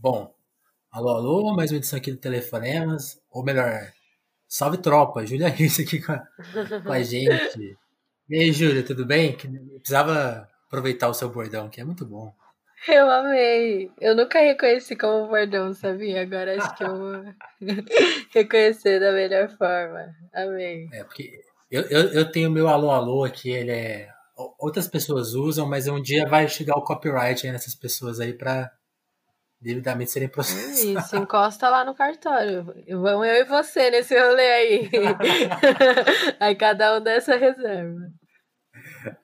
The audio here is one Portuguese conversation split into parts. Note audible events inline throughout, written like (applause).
Bom, alô, alô, mais uma edição aqui do Telefonemas, ou melhor, salve tropa, Júlia Rios (laughs) aqui com a, com a gente. E aí, Júlia, tudo bem? Eu precisava aproveitar o seu bordão, que é muito bom. Eu amei. Eu nunca reconheci como bordão, sabia? Agora acho que eu vou (laughs) reconhecer da melhor forma. Amei. É, porque eu, eu, eu tenho meu alô, alô aqui, ele é. Outras pessoas usam, mas um dia vai chegar o copyright aí nessas pessoas aí pra devidamente serem processados. Isso, encosta lá no cartório. Vamos eu e você nesse rolê aí. (laughs) aí cada um dessa reserva.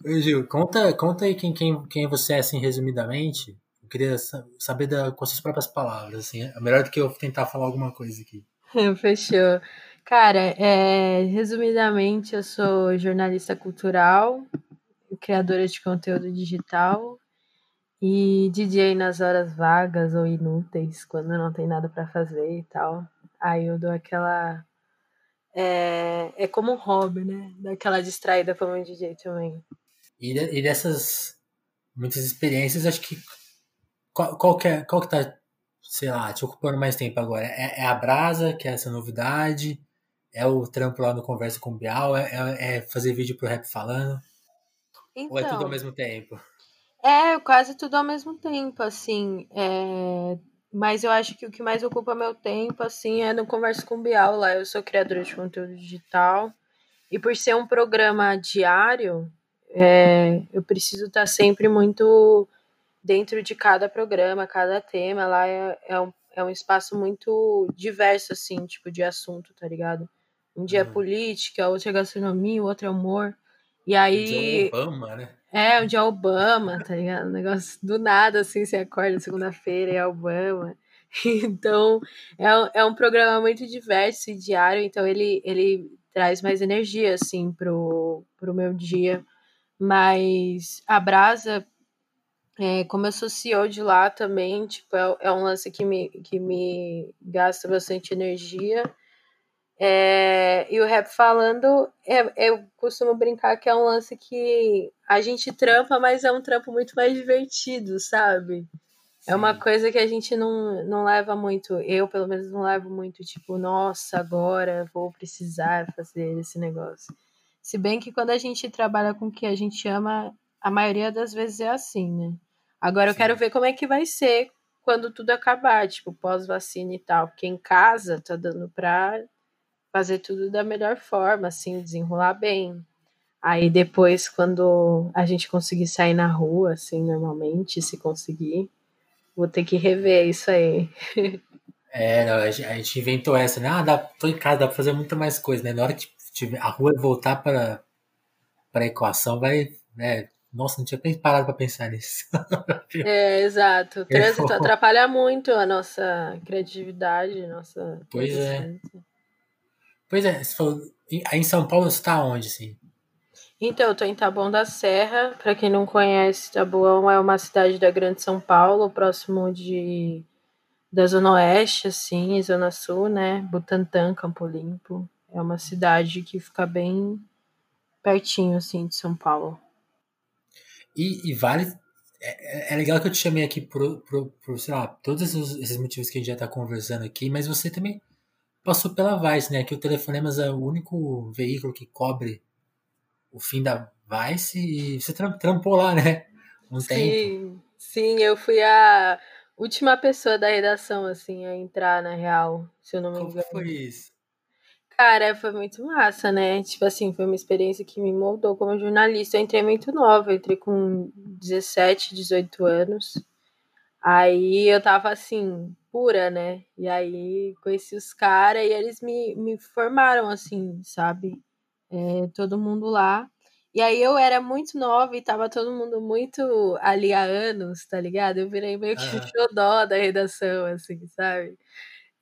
Gil, conta, conta aí quem, quem, quem você é, assim, resumidamente. Eu queria saber da, com suas próprias palavras, assim. É melhor do que eu tentar falar alguma coisa aqui. (laughs) Fechou. Cara, é, resumidamente, eu sou jornalista cultural, criadora de conteúdo digital e DJ nas horas vagas ou inúteis, quando não tem nada para fazer e tal. Aí eu dou aquela. É, é como um hobby, né? Daquela distraída como um DJ também. E, e dessas muitas experiências, acho que. Qual, qual, que é, qual que tá, sei lá, te ocupando mais tempo agora? É, é a Brasa, que é essa novidade? É o trampo lá no Conversa com o Bial? É, é, é fazer vídeo pro Rap Falando? Então, Ou é tudo ao então. mesmo tempo? É, quase tudo ao mesmo tempo, assim. É... Mas eu acho que o que mais ocupa meu tempo, assim, é no Conversa com Bial lá. Eu sou criadora de conteúdo digital. E por ser um programa diário, é... eu preciso estar sempre muito dentro de cada programa, cada tema. Lá é, é, um, é um espaço muito diverso, assim, tipo, de assunto, tá ligado? Um dia é uhum. política, outro é gastronomia, outro é humor. E aí. Um Obama, né? É, um dia Obama, tá ligado? Um negócio do nada, assim, você acorda segunda-feira e é Obama. (laughs) Então, é, é um programa muito diverso e diário, então ele, ele traz mais energia, assim, pro, pro meu dia. Mas a Brasa, é, como eu sou CEO de lá também, tipo, é, é um lance que me, que me gasta bastante energia. É, e o rap falando, é, eu costumo brincar que é um lance que a gente trampa, mas é um trampo muito mais divertido, sabe? Sim. É uma coisa que a gente não, não leva muito, eu pelo menos não levo muito, tipo, nossa, agora vou precisar fazer esse negócio. Se bem que quando a gente trabalha com o que a gente ama, a maioria das vezes é assim, né? Agora Sim. eu quero ver como é que vai ser quando tudo acabar, tipo, pós-vacina e tal. Porque em casa tá dando pra fazer tudo da melhor forma, assim, desenrolar bem. Aí depois, quando a gente conseguir sair na rua, assim, normalmente, se conseguir, vou ter que rever isso aí. (laughs) É, a gente inventou essa, né? Ah, dá, tô em casa, dá pra fazer muita mais coisa, né? Na hora que a rua voltar para a equação, vai, né? Nossa, não tinha nem parado para pensar nisso. (laughs) É, exato. O trânsito atrapalha muito a nossa criatividade, nossa. Pois é. Pois é, você falou, aí em São Paulo você tá onde, assim? Então, eu tô em Taboão da Serra. Para quem não conhece, Taboão é uma cidade da Grande São Paulo, próximo de da Zona Oeste, assim, Zona Sul, né? Butantã, Campo Limpo. É uma cidade que fica bem pertinho, assim, de São Paulo. E, e vale. É, é, legal que eu te chamei aqui por, por, por sei lá, todos esses, esses motivos que a gente já tá conversando aqui, mas você também passou pela Vice, né? Que o Telefonemas é o único veículo que cobre o fim da Vice e você trampou lá, né? Um sim, tempo. sim, eu fui a última pessoa da redação, assim, a entrar na real, se eu não me engano. Como foi isso? Cara, foi muito massa, né? Tipo assim, foi uma experiência que me moldou como jornalista. Eu entrei muito nova, eu entrei com 17, 18 anos. Aí eu tava assim, pura, né? E aí conheci os caras e eles me, me formaram, assim, sabe? É, todo mundo lá. E aí eu era muito nova e tava todo mundo muito ali há anos, tá ligado? Eu virei meio que uhum. xodó da redação, assim, sabe?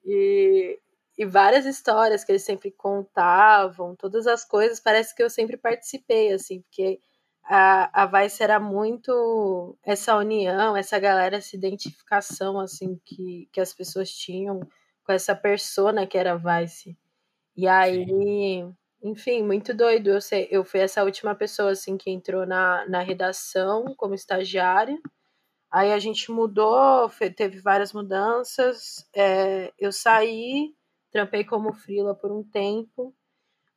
E, e várias histórias que eles sempre contavam, todas as coisas, parece que eu sempre participei, assim, porque a, a Vice era muito essa união, essa galera, essa identificação, assim, que, que as pessoas tinham com essa persona que era Vice. E aí, Sim. enfim, muito doido. Eu, sei, eu fui essa última pessoa, assim, que entrou na, na redação como estagiária. Aí a gente mudou, teve várias mudanças. É, eu saí, trampei como frila por um tempo,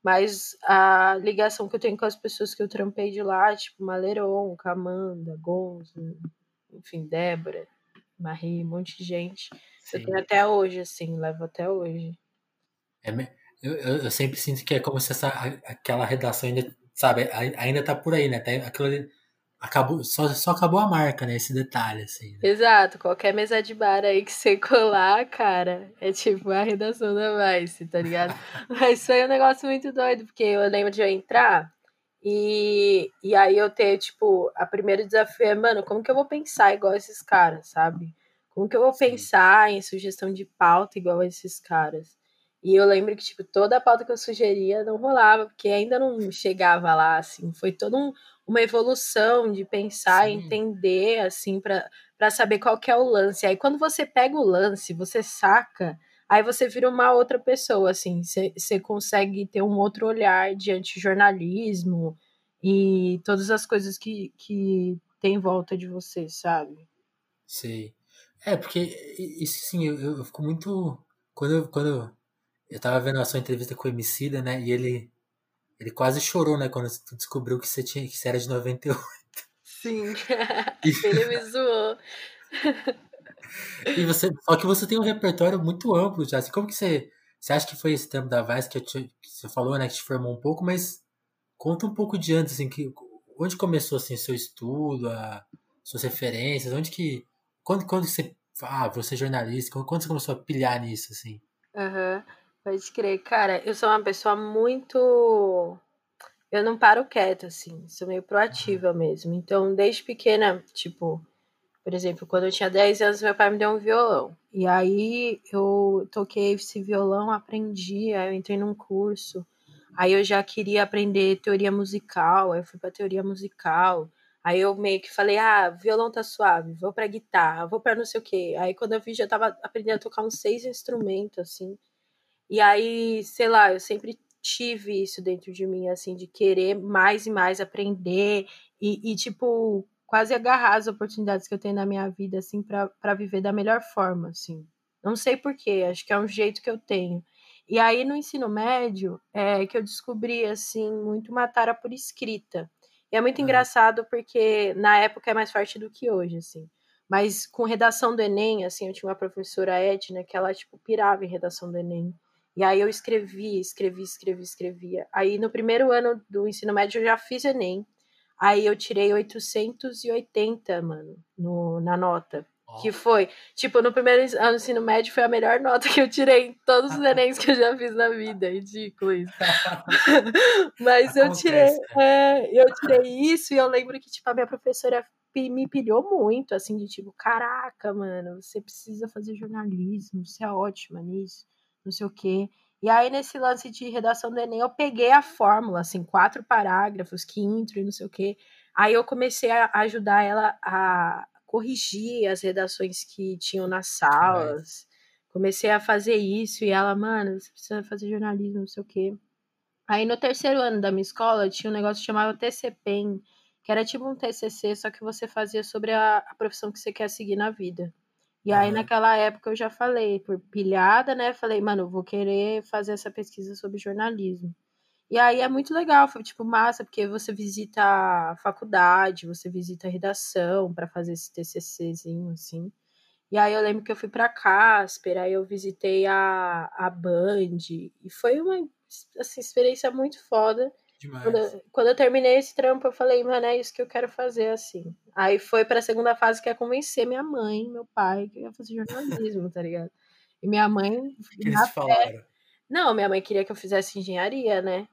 mas a ligação que eu tenho com as pessoas que eu trampei de lá, tipo Maleron, Camanda, Gonzo, enfim, Débora, Marie, um monte de gente. Sim. Eu tenho até hoje, assim, levo até hoje. É, eu, eu, sempre sinto que é como se essa, aquela redação ainda, sabe, ainda tá por aí, né? Aquilo ali, acabou, só, só acabou a marca, né? Esse detalhe, assim. Né? Exato, qualquer mesa de bar aí que você (laughs) colar, cara, é tipo a redação da Vice, tá ligado? (laughs) Mas foi um negócio muito doido, porque eu lembro de eu entrar e, e aí eu ter, tipo, a primeiro desafio é, mano, como que eu vou pensar igual esses caras, sabe? Como que eu vou Sim. pensar em sugestão de pauta igual esses caras? E eu lembro que, tipo, toda a pauta que eu sugeria não rolava, porque ainda não chegava lá, assim. Foi toda um, uma evolução de pensar, Sim. entender, assim, para saber qual que é o lance. Aí quando você pega o lance, você saca, aí você vira uma outra pessoa, assim. Você consegue ter um outro olhar diante do jornalismo e todas as coisas que, que tem em volta de você, sabe? Sim. É, porque isso sim, eu, eu fico muito. Quando, eu, quando eu tava vendo a sua entrevista com o Emicida, né? E ele, ele quase chorou, né? Quando descobriu que você, tinha, que você era de 98. Sim, (laughs) (laughs) ele me zoou. e você, só que você tem um repertório muito amplo já. Assim, como que você, você acha que foi esse tempo da Vice que, te, que você falou, né? Que te formou um pouco, mas conta um pouco de antes, assim, que, onde começou assim seu estudo, a, suas referências, onde que, quando, quando você, ah, você é jornalista, quando você começou a pilhar nisso, assim? Aham. Uhum. Pode crer. Cara, eu sou uma pessoa muito. Eu não paro quieta, assim. Sou meio proativa mesmo. Então, desde pequena, tipo, por exemplo, quando eu tinha 10 anos, meu pai me deu um violão. E aí eu toquei esse violão, aprendi, aí eu entrei num curso. Aí eu já queria aprender teoria musical, aí eu fui pra teoria musical. Aí eu meio que falei, ah, violão tá suave, vou pra guitarra, vou pra não sei o quê. Aí quando eu vi, já tava aprendendo a tocar uns seis instrumentos, assim. E aí, sei lá, eu sempre tive isso dentro de mim, assim, de querer mais e mais aprender e, e tipo, quase agarrar as oportunidades que eu tenho na minha vida, assim, para viver da melhor forma, assim. Não sei porquê, acho que é um jeito que eu tenho. E aí, no ensino médio, é que eu descobri, assim, muito uma tara por escrita. E é muito engraçado porque na época é mais forte do que hoje, assim. Mas com redação do Enem, assim, eu tinha uma professora Edna que ela, tipo, pirava em redação do Enem. E aí eu escrevi, escrevi, escrevi, escrevia. Aí no primeiro ano do ensino médio eu já fiz Enem. Aí eu tirei 880, mano, no, na nota. Oh. Que foi, tipo, no primeiro ano do ensino médio foi a melhor nota que eu tirei em todos os Enems que eu já fiz na vida. Ridículo isso. (laughs) Mas eu tirei, né? é, eu tirei isso e eu lembro que, tipo, a minha professora me pilhou muito, assim, de tipo, caraca, mano, você precisa fazer jornalismo, você é ótima nisso não sei o quê. E aí, nesse lance de redação do Enem, eu peguei a fórmula, assim, quatro parágrafos, que intro e não sei o quê. Aí eu comecei a ajudar ela a corrigir as redações que tinham nas salas. Comecei a fazer isso e ela, mano, você precisa fazer jornalismo, não sei o quê. Aí no terceiro ano da minha escola tinha um negócio que chamava TCPEN, que era tipo um TCC, só que você fazia sobre a, a profissão que você quer seguir na vida. E aí, uhum. naquela época, eu já falei, por pilhada, né? Falei, mano, eu vou querer fazer essa pesquisa sobre jornalismo. E aí é muito legal, foi tipo massa, porque você visita a faculdade, você visita a redação para fazer esse TCCzinho, assim. E aí eu lembro que eu fui para Casper, aí eu visitei a, a Band, e foi uma assim, experiência muito foda. Quando, quando, eu terminei esse trampo, eu falei, mano, é isso que eu quero fazer, assim. Aí foi pra segunda fase, que é convencer minha mãe, meu pai, que eu ia fazer jornalismo, tá ligado? E minha mãe. O que eles falaram? Não, minha mãe queria que eu fizesse engenharia, né?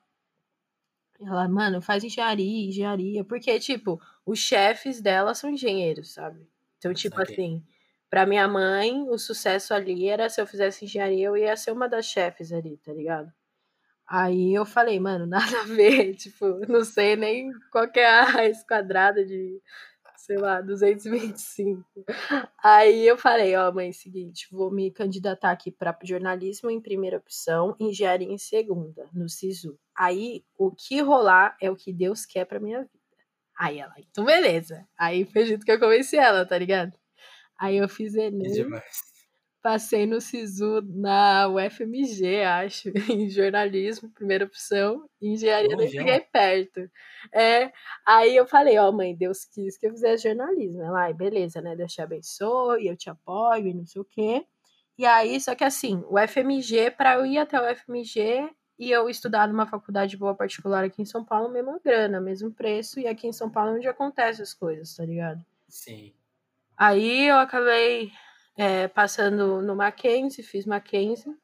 Ela, mano, faz engenharia, engenharia. Porque, tipo, os chefes dela são engenheiros, sabe? Então, tipo okay. assim, pra minha mãe, o sucesso ali era se eu fizesse engenharia, eu ia ser uma das chefes ali, tá ligado? Aí eu falei, mano, (laughs) nada a ver, tipo, não sei nem qual é a raiz quadrada de, sei lá, 225. Aí eu falei, ó, mãe, seguinte, vou me candidatar aqui para jornalismo em primeira opção, engenharia em segunda, no SISU. Aí o que rolar é o que Deus quer para minha vida. Aí ela, então beleza. Aí foi jeito que eu convenci ela, tá ligado? Aí eu fiz Que Enem, demais. Passei no SISU na UFMG, acho, (laughs) em jornalismo, primeira opção, engenharia fiquei ó. perto. É, aí eu falei, ó, mãe, Deus quis que eu fizesse jornalismo. Ela, ai, beleza, né? Deus te abençoe, eu te apoio e não sei o quê. E aí, só que assim, o FMG, para eu ir até o FMG e eu estudar numa faculdade boa particular aqui em São Paulo, mesma grana, mesmo preço, e aqui em São Paulo é onde acontece as coisas, tá ligado? Sim. Aí eu acabei é, passando no Mackenzie, fiz Mackenzie.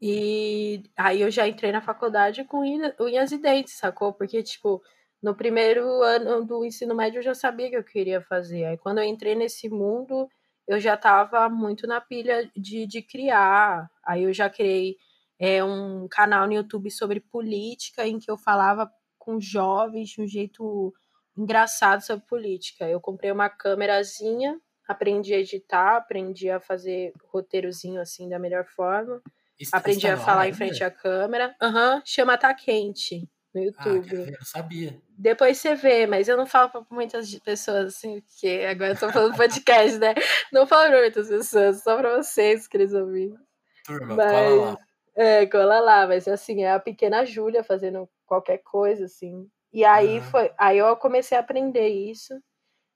E aí eu já entrei na faculdade com unha- unhas e dentes, sacou? Porque, tipo, no primeiro ano do ensino médio eu já sabia que eu queria fazer. Aí quando eu entrei nesse mundo, eu já tava muito na pilha de, de criar. Aí eu já criei é, um canal no YouTube sobre política, em que eu falava com jovens de um jeito engraçado sobre política. Eu comprei uma câmerazinha, aprendi a editar, aprendi a fazer roteirozinho assim da melhor forma. Isso, tá- Aprendi tá a falar em frente à câmera. Aham, chama Tá Quente no Ah, YouTube. ver? Eu sabia. Depois você vê, mas eu não falo pra muitas pessoas assim, porque agora eu tô falando (laughs) podcast, né? Não falo pra muitas pessoas, só pra vocês, queridos ouvintes. Turma, Mas- cola lá. É, cola lá, mas assim, é a pequena Júlia fazendo qualquer coisa, assim. E aí Aham. foi. Aí eu comecei a aprender isso.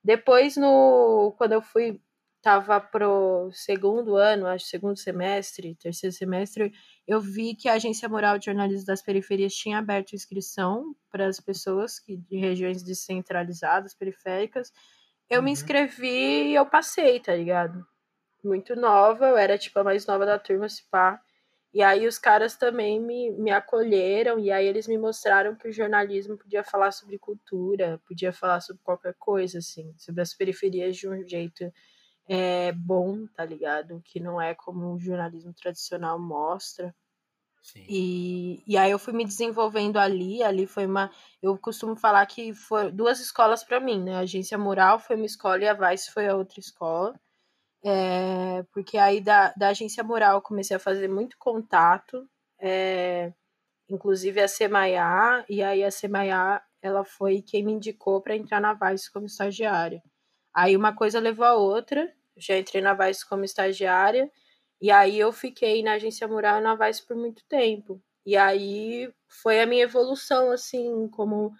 Depois, no, quando eu fui, tava pro segundo ano, acho segundo semestre, terceiro semestre, eu vi que a Agência Moral de Jornalismo das Periferias tinha aberto inscrição para as pessoas que, de regiões descentralizadas, periféricas. Eu me Uhum. inscrevi e eu passei, tá ligado? Muito nova, eu era tipo a mais nova da turma, se pá. E aí os caras também me, me acolheram, e aí eles me mostraram que o jornalismo podia falar sobre cultura, podia falar sobre qualquer coisa, assim, sobre as periferias de um jeito é, bom, tá ligado? Que não é como o jornalismo tradicional mostra. Sim. E, e aí eu fui me desenvolvendo ali, ali foi uma. Eu costumo falar que foi duas escolas para mim, né? A Agência Mural foi uma escola e a Vice foi a outra escola. É, porque aí da, da Agência Mural eu comecei a fazer muito contato, é, inclusive a Semaiá, e aí a Semaiá ela foi quem me indicou para entrar na Vice como estagiária. Aí uma coisa levou a outra, já entrei na Vice como estagiária, e aí eu fiquei na Agência Mural e na Vice por muito tempo. E aí foi a minha evolução, assim, como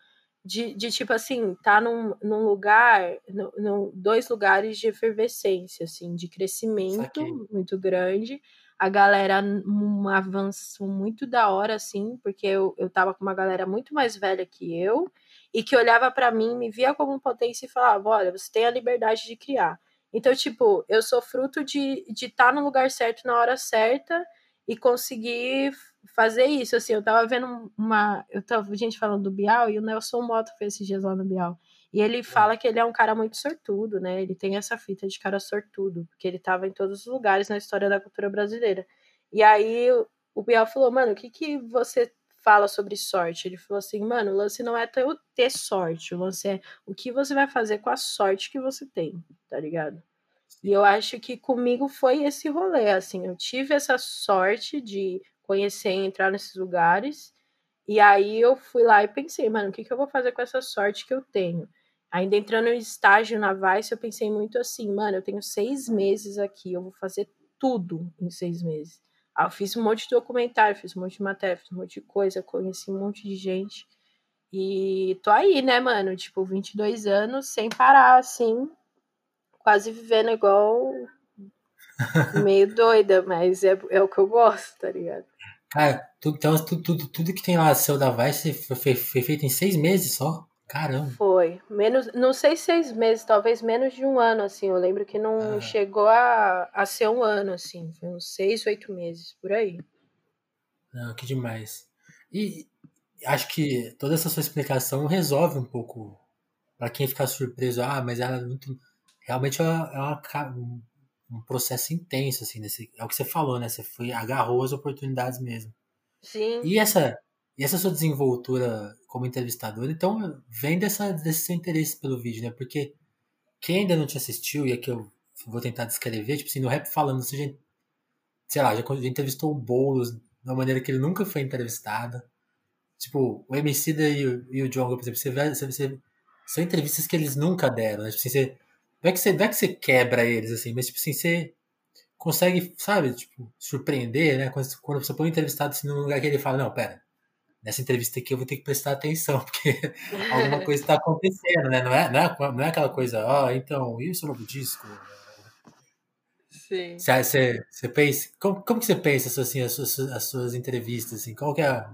de, de tipo assim, tá num, num lugar, no- dois lugares de efervescência, assim, de crescimento Saquei. muito grande. A galera, um avanço muito da hora, assim, porque eu, eu tava com uma galera muito mais velha que eu, e que olhava pra mim, me via como potência e falava: olha, você tem a liberdade de criar. Então, tipo, eu sou fruto de estar de tá no lugar certo na hora certa e conseguir fazer isso. Assim, eu tava vendo uma. Eu tava gente falando do Bial e o Nelson Mota fez esses dias lá no Bial. E ele fala que ele é um cara muito sortudo, né? Ele tem essa fita de cara sortudo, porque ele tava em todos os lugares na história da cultura brasileira. E aí o Bial falou, mano, o que, que você fala sobre sorte? Ele falou assim, mano, o lance não é ter sorte, o lance é o que você vai fazer com a sorte que você tem, tá ligado? E eu acho que comigo foi esse rolê, assim, eu tive essa sorte de conhecer e entrar nesses lugares, e aí eu fui lá e pensei, mano, o que, que eu vou fazer com essa sorte que eu tenho? Ainda entrando em estágio na Vice, eu pensei muito assim, mano, eu tenho seis meses aqui, eu vou fazer tudo em seis meses. Aí eu fiz um monte de documentário, fiz um monte de matéria, fiz um monte de coisa, conheci um monte de gente. E tô aí, né, mano? Tipo, 22 anos sem parar, assim, quase vivendo igual (laughs) meio doida, mas é, é o que eu gosto, tá ligado? Cara, tudo, então, tudo, tudo, tudo que tem lá seu da Vice foi, foi, feito em seis meses só? Caramba. Foi. Menos, não sei seis meses, talvez menos de um ano, assim. Eu lembro que não Ah. chegou a, a ser um ano, assim. Foi uns seis, oito meses, por aí. Não, que demais. E acho que toda essa sua explicação resolve um pouco para quem ficar surpreso. Ah, mas ela é muito. Realmente é, uma, é uma um, processo intenso, assim. Nesse, é o que você falou, né? Você foi, agarrou as oportunidades mesmo. Sim. E essa, e essa sua desenvoltura como entrevistador, então, vem dessa, desse seu interesse pelo vídeo, né? Porque quem ainda não te assistiu, e aqui eu vou tentar descrever, tipo assim, no rap falando, você já, sei lá, já, já entrevistou o Boulos de uma maneira que ele nunca foi entrevistado. Tipo, o Emicida e o, e o Djonga, por exemplo, você vê, você, você, são entrevistas que eles nunca deram, né? Tipo assim, você, Não é que você, não é que você quebra eles, assim, mas tipo assim, você consegue, sabe, tipo, surpreender, né? Quando, quando você põe um entrevistado assim, num lugar que ele fala, não, pera, nessa entrevista aqui eu vou ter que prestar atenção, (laughs) porque alguma (laughs) coisa está acontecendo, né? Não é, não é, não é aquela coisa, ó, oh, então, e o seu novo disco? Sim. Você, você, você pensa, como, como que você pensa assim, as, suas, as suas entrevistas? Assim, qual que é.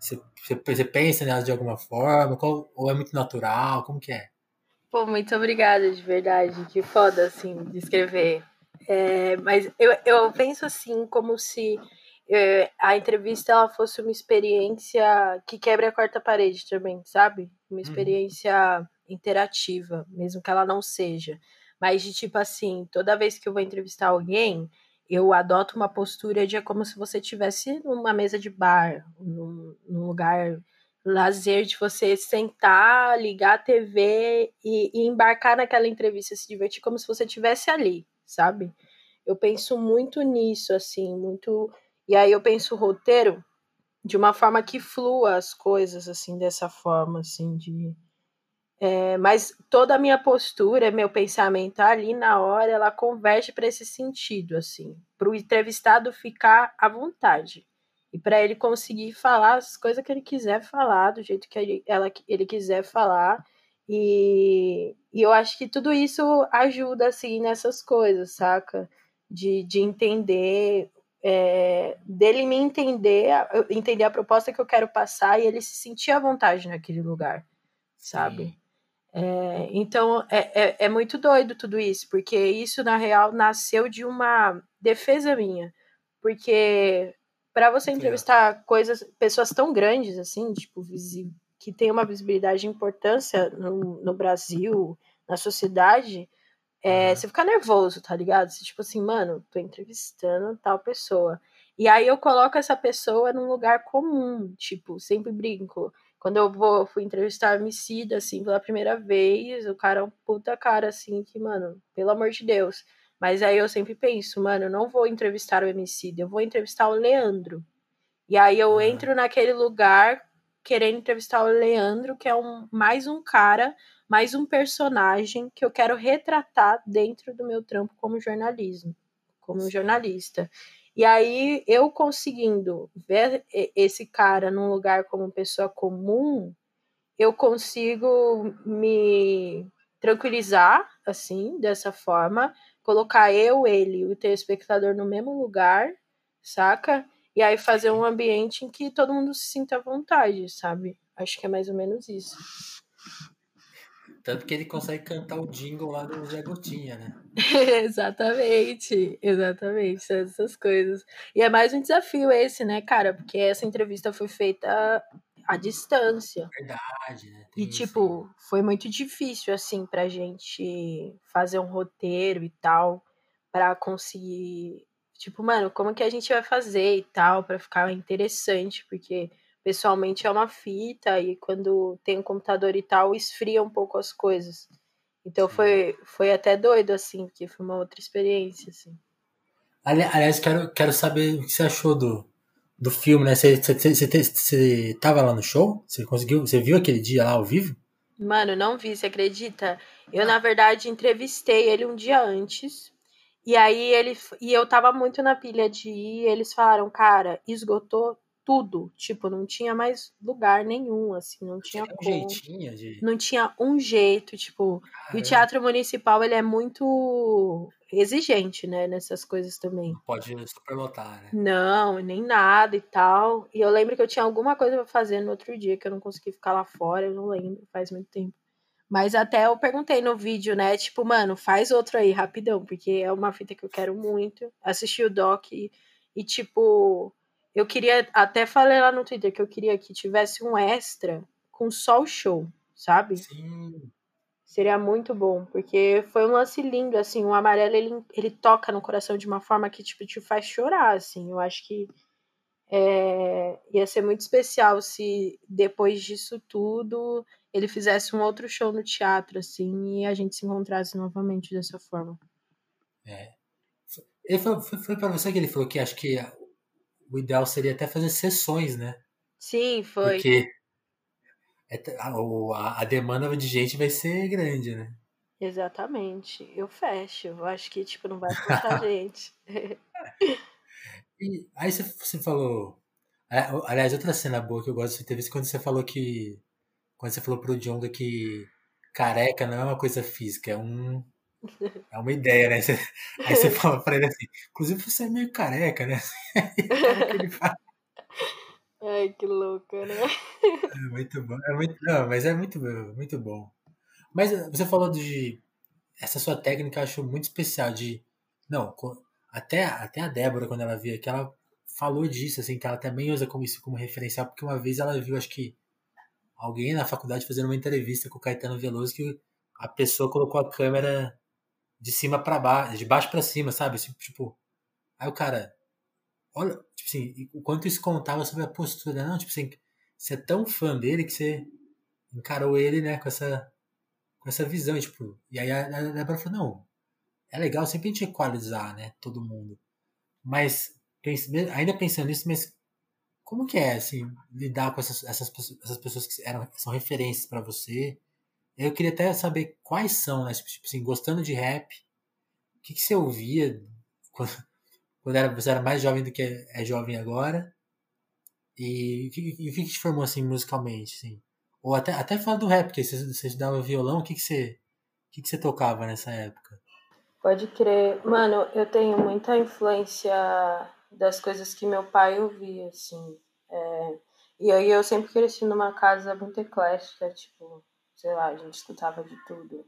Você, você pensa nelas de alguma forma? Qual, ou é muito natural? Como que é? Pô, muito obrigada, de verdade. Que foda, assim, de escrever. É, mas eu, eu penso assim, como se é, a entrevista ela fosse uma experiência que quebra a quarta parede também, sabe? Uma uhum. experiência interativa, mesmo que ela não seja. Mas de tipo assim, toda vez que eu vou entrevistar alguém, eu adoto uma postura de é como se você estivesse numa mesa de bar, num, num, lugar lazer de você sentar, ligar a TV e, e embarcar naquela entrevista, se divertir como se você estivesse ali, sabe? Eu penso muito nisso, assim, muito. E aí eu penso o roteiro de uma forma que flua as coisas, assim, dessa forma, assim, de é, mas toda a minha postura, meu pensamento ali na hora, ela converge para esse sentido, assim, para o entrevistado ficar à vontade e para ele conseguir falar as coisas que ele quiser falar, do jeito que ele, ela, ele quiser falar. E, e eu acho que tudo isso ajuda, assim, nessas coisas, saca? De, de entender, é, dele me entender, entender a proposta que eu quero passar e ele se sentir à vontade naquele lugar, sabe? É, então é, é, é, muito doido tudo isso, porque isso na real nasceu de uma defesa minha. Porque para você entrevistar coisas, pessoas tão grandes assim, tipo, que tem uma visibilidade de importância no, no Brasil, na sociedade, é, uhum. você fica nervoso, tá ligado? Você, tipo assim, mano, tô entrevistando tal pessoa. E aí eu coloco essa pessoa num lugar comum, tipo, sempre brinco. Quando eu vou, fui entrevistar Emicida, assim, pela primeira vez, o cara é um puta cara, assim, que, mano, pelo amor de Deus. Mas aí eu sempre penso, mano, eu não vou entrevistar o Emicida, eu vou entrevistar o Leandro. E aí eu entro naquele lugar querendo entrevistar o Leandro, que é um, mais um cara, mais um personagem que eu quero retratar dentro do meu trampo como jornalismo, como jornalista. E aí, eu conseguindo ver esse cara num lugar como pessoa comum, eu consigo me tranquilizar, assim, dessa forma, colocar eu, ele e o telespectador no mesmo lugar, saca? E aí fazer um ambiente em que todo mundo se sinta à vontade, sabe? Acho que é mais ou menos isso. (laughs) Tanto que ele consegue cantar o jingle lá do Zé Gotinha, né? (laughs) exatamente, exatamente, essas coisas. E é mais um desafio esse, né, cara? Porque essa entrevista foi feita à distância. Verdade, né? Tem e, tipo, isso. foi muito difícil, assim, pra gente fazer um roteiro e tal, para conseguir. Tipo, mano, como que a gente vai fazer e tal, para ficar interessante, porque pessoalmente é uma fita e quando tem um computador e tal, esfria um pouco as coisas. Então foi, foi até doido, assim, porque foi uma outra experiência, assim. Aliás, quero, quero saber o que você achou do, do filme, né? Você, tava lá no show? Você conseguiu? Você viu aquele dia lá ao vivo? Mano, não vi, você acredita? Eu, na verdade, entrevistei ele um dia antes. E aí ele. E eu tava muito na pilha de ir. eles falaram, cara, esgotou tudo. Tipo, não tinha mais lugar nenhum, assim, não tinha um como. Jeitinho de... Não tinha um jeito, tipo. Caramba. E o teatro municipal, ele é muito exigente, né, nessas coisas também. Não pode superlotar, né? Não, nem nada e tal. E eu lembro que eu tinha alguma coisa pra fazer no outro dia, que eu não consegui ficar lá fora, eu não lembro, faz muito tempo. Mas até eu perguntei no vídeo, né? Tipo, mano, faz outro aí, rapidão, porque é uma fita que eu quero muito. Assisti o doc e, e tipo, eu queria, até falei lá no Twitter que eu queria que tivesse um extra com só o show, sabe? Sim. Seria muito bom, porque foi um lance lindo, assim, o amarelo ele, ele toca no coração de uma forma que tipo, te faz chorar, assim. Eu acho que é, ia ser muito especial se depois disso tudo ele fizesse um outro show no teatro, assim, e a gente se encontrasse novamente dessa forma. É. Ele foi, foi, foi para você que ele falou que acho que o ideal seria até fazer sessões, né? Sim, foi. Porque a, a demanda de gente vai ser grande, né? Exatamente. Eu fecho. Eu acho que, tipo, não vai (laughs) faltar gente. e aí você, você falou. É, aliás, outra cena boa que eu gosto de ter visto quando você falou que. Quando você falou pro Jonga que careca não é uma coisa física, é um. É uma ideia, né? Você, aí você fala pra ele assim, inclusive você é meio careca, né? (laughs) Ai, que louca, né? É muito bom. É muito, não, mas é muito, muito bom. Mas você falou de. Essa sua técnica eu acho muito especial. De. Não, até, até a Débora, quando ela viu aqui, ela falou disso, assim, que ela também usa como isso como referencial, porque uma vez ela viu, acho que, alguém na faculdade fazendo uma entrevista com o Caetano Veloso que a pessoa colocou a câmera de cima para baixo, de baixo para cima, sabe? Assim, tipo, aí o cara, olha, tipo assim, o quanto isso contava sobre a postura, não, tipo assim, você é tão fã dele que você encarou ele, né, com essa com essa visão, e, tipo, e aí a, Débora falou, não, é legal sempre a gente equalizar, né, todo mundo. Mas, ainda pensando nisso, mas como que é, assim, lidar com essas, essas, essas pessoas que eram, são referências para você? Eu queria até saber quais são, né, tipo assim, gostando de rap, o que, que você ouvia quando, quando era, você era mais jovem do que é jovem agora? E o que, que, te formou, assim, musicalmente, assim? Ou até, até fala do rap, porque você, você estudava violão, o que, que, você, o que, que você tocava nessa época? Pode crer. Mano, eu tenho muita influência das coisas que meu pai ouvia, assim. É... E aí eu sempre cresci numa casa muito eclética, tipo, sei lá, a gente escutava de tudo.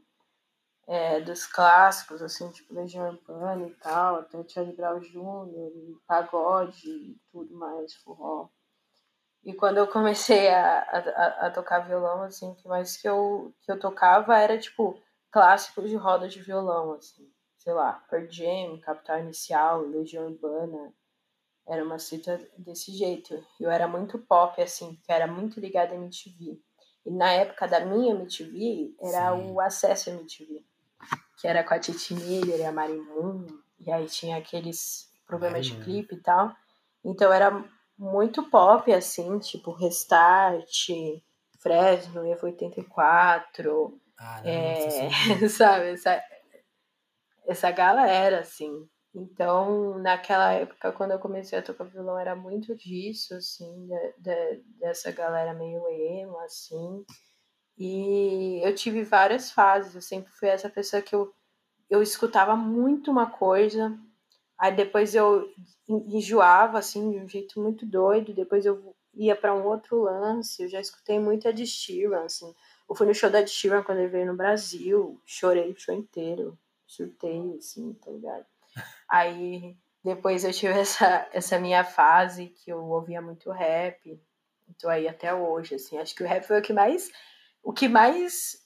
É, dos clássicos, assim, tipo Legião Urbana e tal, até Charlie Brown Jr., pagode e tudo mais, forró. E quando eu comecei a, a, a, tocar violão, assim, o que mais que eu, que eu tocava era, tipo, clássicos de roda de violão, assim. Sei lá, Pearl Jam, Capital Inicial, Legião Urbana. Era uma cita desse jeito. Eu era muito pop, assim, que era muito ligada à MTV. E na época da minha MTV, era Sim. o Acesso MTV. Que era com a Titi Miller e a Marimun. E aí tinha aqueles programas de clipe e tal. Então era muito pop, assim, tipo Restart, Fresno, Evo 84, ah, não, é, (laughs) sabe, essa, essa galera, assim. Então, naquela época, quando eu comecei a tocar violão, era muito disso, assim, de, de, dessa galera meio emo, assim. E eu tive várias fases, eu sempre fui essa pessoa que eu, eu escutava muito uma coisa, Aí depois eu enjoava, assim, de um jeito muito doido. Depois eu ia para um outro lance. Eu já escutei muito a de Sheeran, assim. Eu fui no show da Ed Sheeran quando ele veio no Brasil. Chorei o show inteiro. Surtei, assim, tá ligado? Aí depois eu tive essa, essa minha fase que eu ouvia muito rap. Tô aí até hoje, assim. Acho que o rap foi o que mais... O que mais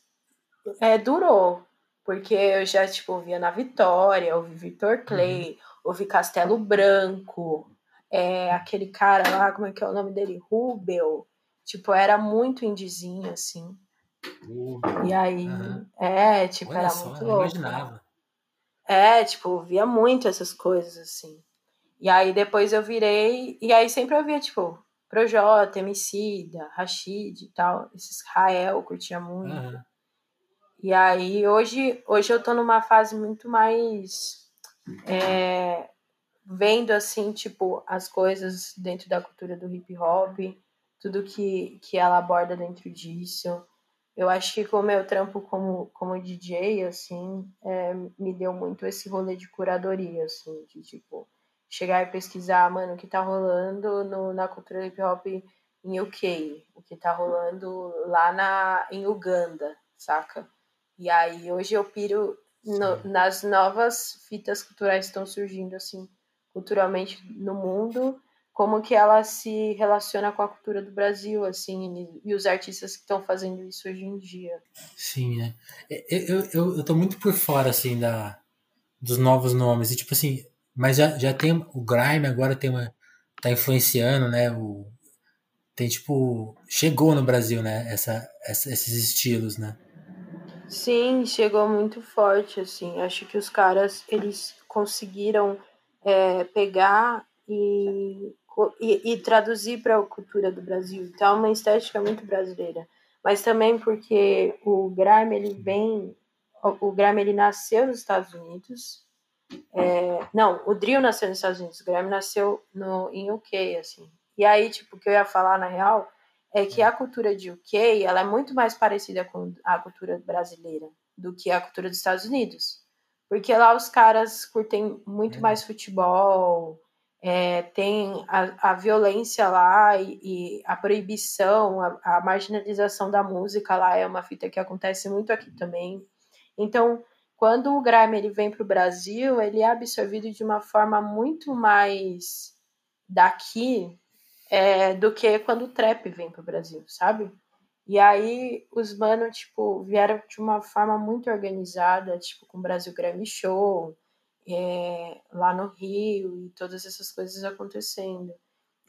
é, durou. Porque eu já, tipo, ouvia na Vitória, ouvi Victor Clay, uhum ouvi Castelo Branco, é, aquele cara lá, como é que é o nome dele? Rubel. Tipo, era muito indizinho, assim. e aí, uhum. é, tipo, Olha era só, muito louco. imaginava. É, tipo, via muito essas coisas, assim. E aí depois eu virei, e aí sempre eu via, tipo, Projota, Emicida, Rashid e tal, esses Rael curtia muito. Uhum. E aí hoje, hoje eu tô numa fase muito mais é, vendo assim, tipo, as coisas dentro da cultura do hip hop, tudo que, que ela aborda dentro disso. Eu acho que com o meu trampo como, como DJ, assim, é, me deu muito esse rolê de curadoria, assim, de tipo, chegar e pesquisar, mano, o que tá rolando no, na cultura hip hop em UK, o que tá rolando lá na, em Uganda, saca? E aí hoje eu piro no, nas novas fitas culturais que estão surgindo assim culturalmente no mundo como que ela se relaciona com a cultura do Brasil assim e, os artistas que estão fazendo isso hoje em dia? Sim né? Eu, eu, eu tô muito por fora assim da dos novos nomes. E tipo assim mas já, já tem o grime agora tem uma tá influenciando né? O tem tipo chegou no Brasil né? Essa, essa esses estilos né Sim, chegou muito forte, assim. Acho que os caras, eles conseguiram é, pegar e, e, e traduzir para a cultura do Brasil. Então, é uma estética muito brasileira. Mas também porque o grime, ele vem o Grammy ele nasceu nos Estados Unidos. É, não, o Drill nasceu nos Estados Unidos, o Grammy nasceu no, em UK, assim. E aí, tipo, o que eu ia falar na real é que a cultura de UK ela é muito mais parecida com a cultura brasileira do que a cultura dos Estados Unidos. Porque lá os caras curtem muito é. mais futebol, é, tem a, a, violência lá e, e a proibição, a, a, marginalização da música lá é uma fita que acontece muito aqui também. Então, quando o grime ele vem para o Brasil, ele é absorvido de uma forma muito mais daqui é, do que quando o trap vem para o Brasil, sabe? E aí os mano, tipo, vieram de uma forma muito organizada, tipo, com o Brasil Grammy Show, é, lá no Rio, e todas essas coisas acontecendo.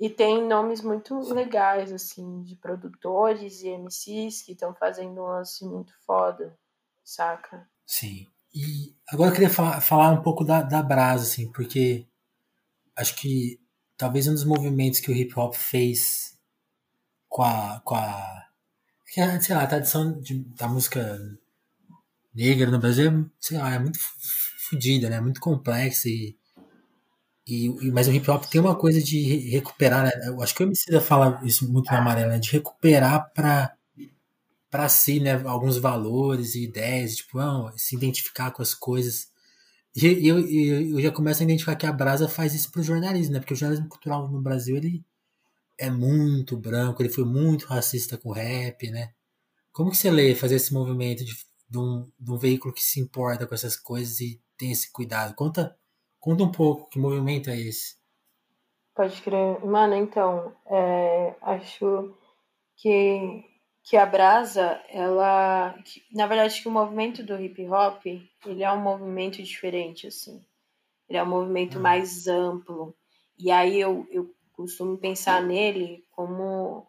E tem nomes muito legais, assim, de produtores e MCs que estão fazendo um lance muito foda, saca? Sim. E agora eu queria falar, falar um pouco da, da Brasa, assim, porque acho que talvez um dos movimentos que o hip hop fez com a, com a é, sei lá, a tradição de, da música negra no Brasil, sei lá, é muito fodida, né? Muito complexa e, e, mas o hip hop tem uma coisa de recuperar, né? Eu acho que o MC fala isso muito na amarela, né? De recuperar para para si, né, alguns valores e ideias, tipo, não, se identificar com as coisas. E eu, eu, eu já começo a identificar que a Brasa faz isso pro jornalismo, né? Porque o jornalismo cultural no Brasil, ele é muito branco, ele foi muito racista com o rap, né? Como que você lê fazer esse movimento de, de, um, de um veículo que se importa com essas coisas e tem esse cuidado? Conta, conta um pouco, que movimento é esse? Pode crer. Mano, então, é, acho que, que a Brasa, ela... Que, na verdade, que o movimento do hip hop, ele é um movimento diferente, assim. Ele é um movimento hum. mais amplo. E aí eu, eu costumo pensar nele como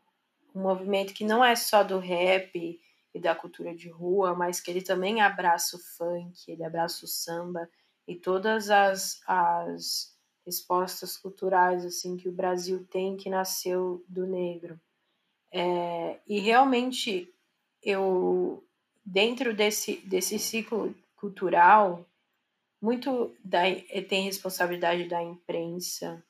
um movimento que não é só do rap e da cultura de rua, mas que ele também abraça o funk, ele abraça o samba e todas as, as respostas culturais assim que o Brasil tem que nasceu do negro. É, e realmente eu dentro desse, desse ciclo cultural muito da, tem responsabilidade da imprensa,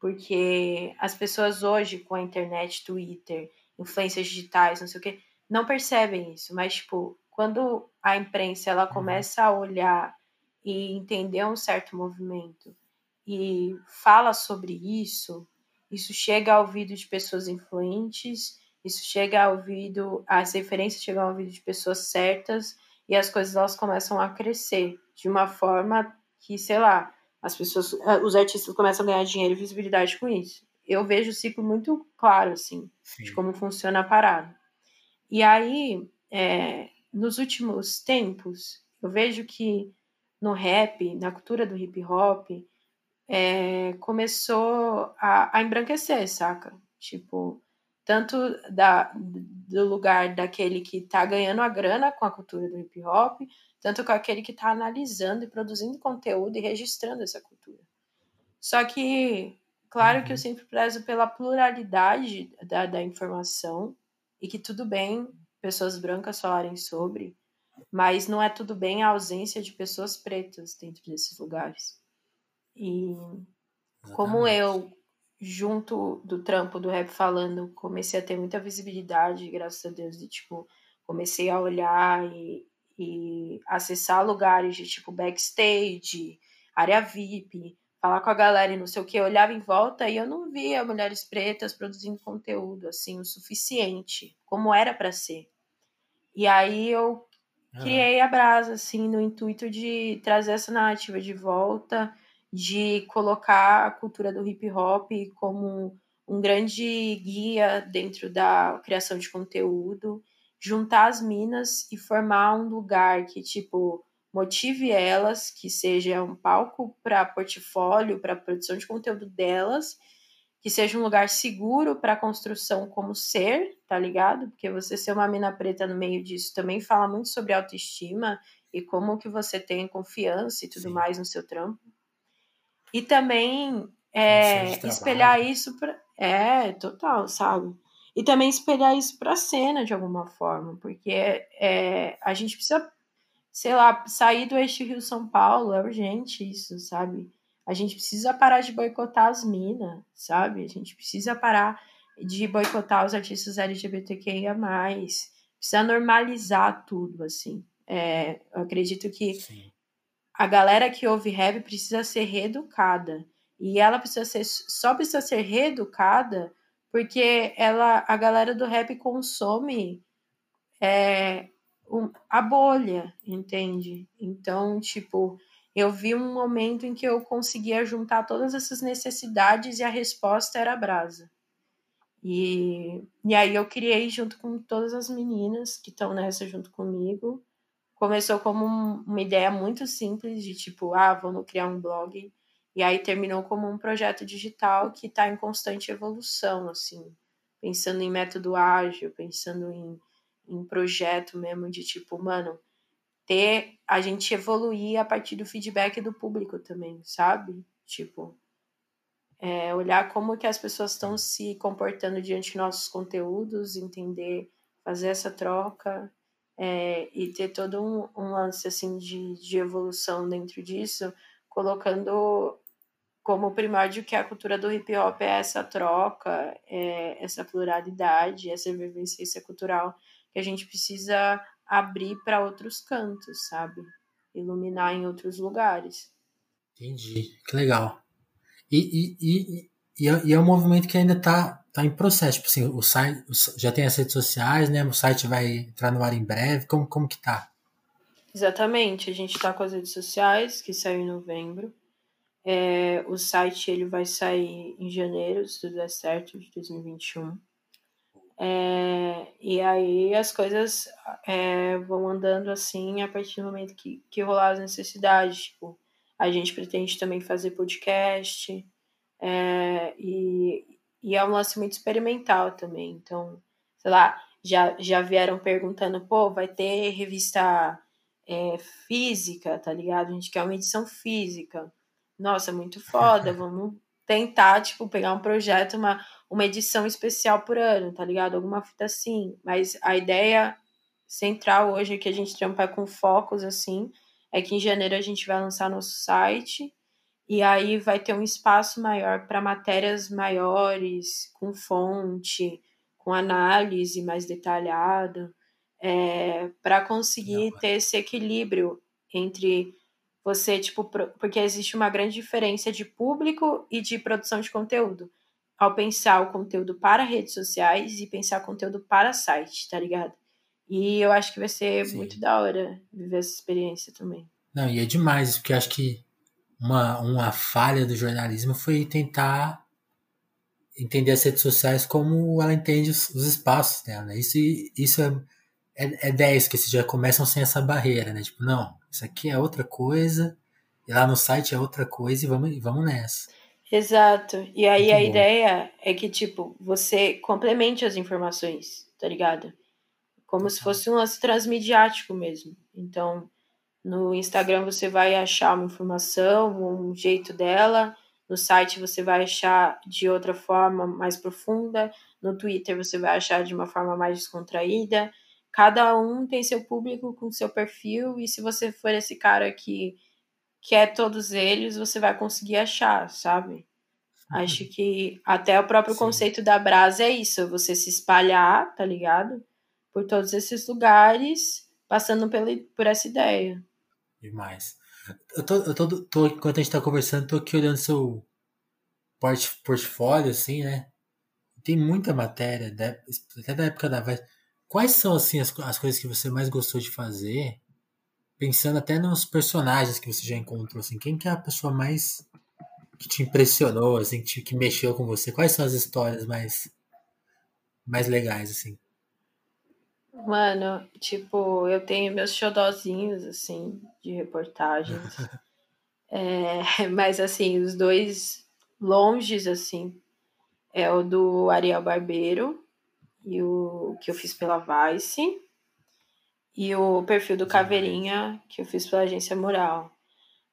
porque as pessoas hoje, com a internet, Twitter, influências digitais, não sei o quê, não percebem isso. Mas, tipo, quando a imprensa ela uhum. começa a olhar e entender um certo movimento e fala sobre isso, isso chega ao ouvido de pessoas influentes, isso chega ao ouvido, as referências chegam ao ouvido de pessoas certas e as coisas elas começam a crescer de uma forma que, sei lá, as pessoas, eh, os artistas começam a ganhar dinheiro e visibilidade com isso. Eu vejo o ciclo muito claro, assim, Sim. de como funciona a parada. E aí, é, nos últimos tempos, eu vejo que no rap, na cultura do hip hop, é, começou a, a embranquecer, saca? Tipo, tanto da, do lugar daquele que tá ganhando a grana com a cultura do hip hop, tanto com aquele que está analisando e produzindo conteúdo e registrando essa cultura. Só que, claro que eu uhum. sempre prezo pela pluralidade da, da informação e que tudo bem pessoas brancas falarem sobre, mas não é tudo bem a ausência de pessoas pretas dentro desses lugares. E como eu, junto do trampo do rap falando, comecei a ter muita visibilidade, graças a Deus, e tipo, comecei a olhar e, e acessar lugares de tipo backstage, área VIP, falar com a galera e não sei o que, eu olhava em volta e eu não via mulheres pretas produzindo conteúdo assim o suficiente, como era para ser. E aí eu criei a Brasa assim no intuito de trazer essa narrativa de volta, de colocar a cultura do hip hop como um grande guia dentro da criação de conteúdo juntar as minas e formar um lugar que, tipo, motive elas, que seja um palco para portfólio, para produção de conteúdo delas, que seja um lugar seguro para construção como ser, tá ligado? Porque você ser uma mina preta no meio disso também fala muito sobre autoestima e como que você tem confiança e tudo Sim. mais no seu trampo. E também é, espelhar isso para é total, sabe? E também espelhar isso para a cena de alguma forma, porque é, a gente precisa sei lá, sair do eixo Rio-São Paulo, é urgente isso, sabe? A gente precisa parar de boicotar as minas, sabe? A gente precisa parar de boicotar os artistas LGBTQIA+. Precisa normalizar tudo, assim. É, eu acredito que Sim. A galera que ouve rap precisa ser reeducada. E ela precisa ser, só precisa ser reeducada porque ela, a galera do rap consome é, um, a bolha, entende? Então, tipo, eu vi um momento em que eu conseguia juntar todas essas necessidades e a resposta era brasa. E, e aí eu criei junto com todas as meninas que estão nessa junto comigo. Começou como um, uma ideia muito simples de tipo, ah, vamos criar um blog. E aí terminou como um projeto digital que está em constante evolução, assim, pensando em método ágil, pensando em, em projeto mesmo de tipo, mano, ter a gente evoluir a partir do feedback do público também, sabe? Tipo, é, olhar como que as pessoas estão se comportando diante de nossos conteúdos, entender, fazer essa troca é, e ter todo um, um, lance assim de, de evolução dentro disso, colocando como primórdio que a cultura do hip hop é essa troca, é essa pluralidade, essa efervescência cultural que a gente precisa abrir para outros cantos, sabe? Iluminar em outros lugares. Entendi, que legal. E, e, e, e, é, e é um movimento que ainda está tá em processo. Tipo assim, o site já tem as redes sociais, né? O site vai entrar no ar em breve. Como, como que tá? Exatamente, a gente está com as redes sociais, que saiu em novembro. É, o site ele vai sair em janeiro, se tudo der certo, de 2021. É, e aí as coisas é, vão andando assim a partir do momento que, que rolar as necessidades. Tipo, a gente pretende também fazer podcast. É, e, e é um lance muito experimental também. Então, sei lá, já, já vieram perguntando, pô, vai ter revista é, física, tá ligado? A gente quer uma edição física. Nossa, muito foda, (laughs) vamos tentar, tipo, pegar um projeto, uma, uma edição especial por ano, tá ligado? Alguma fita assim. Mas a ideia central hoje é que a gente trampa com focos, assim, é que em janeiro a gente vai lançar nosso site e aí vai ter um espaço maior para matérias maiores, com fonte, com análise mais detalhada, é, para conseguir Não, ter esse equilíbrio entre você, tipo, porque existe uma grande diferença de público e de produção de conteúdo ao pensar o conteúdo para redes sociais e pensar conteúdo para site, tá ligado? E eu acho que vai ser Sim. muito da hora viver essa experiência também. Não, e é demais, porque acho que uma, uma falha do jornalismo foi tentar entender as redes sociais como ela entende os, os espaços dela, né? Isso, isso é, é, é 10 que já começam sem essa barreira, né? Tipo, não, isso aqui é outra coisa, e lá no site é outra coisa, e vamos, vamos nessa. Exato. E aí Muito a bom. ideia é que, tipo, você complemente as informações, tá ligado? Como se fosse um lance transmediático mesmo. Então, no Instagram você vai achar uma informação, um jeito dela. No site você vai achar de outra forma mais profunda. No Twitter você vai achar de uma forma mais descontraída. Cada um tem seu público com seu perfil. E se você for esse cara que quer é todos eles, você vai conseguir achar, sabe? Acho que até o próprio Sim. conceito da brasa é isso, você se espalhar, tá ligado? Por todos esses lugares, passando pela, por essa ideia. Demais. Eu tô, eu tô, tô, enquanto a gente tá conversando, tô aqui olhando seu port, portfólio, assim, né? Tem muita matéria, até da época da Vice. Quais são, assim, as, as coisas que você mais gostou de fazer? Pensando até nos personagens que você já encontrou, assim, quem que é a pessoa mais que te impressionou, assim, que, que mexeu com você? Quais são as histórias mais, mais legais, assim? Mano, tipo, eu tenho meus xodozinhos, assim, de reportagens. (laughs) é, (laughs) mas, assim, os dois longes, assim, é o do Ariel Barbeiro e o que eu fiz pela Vice e o perfil do Caveirinha, que eu fiz pela Agência Moral.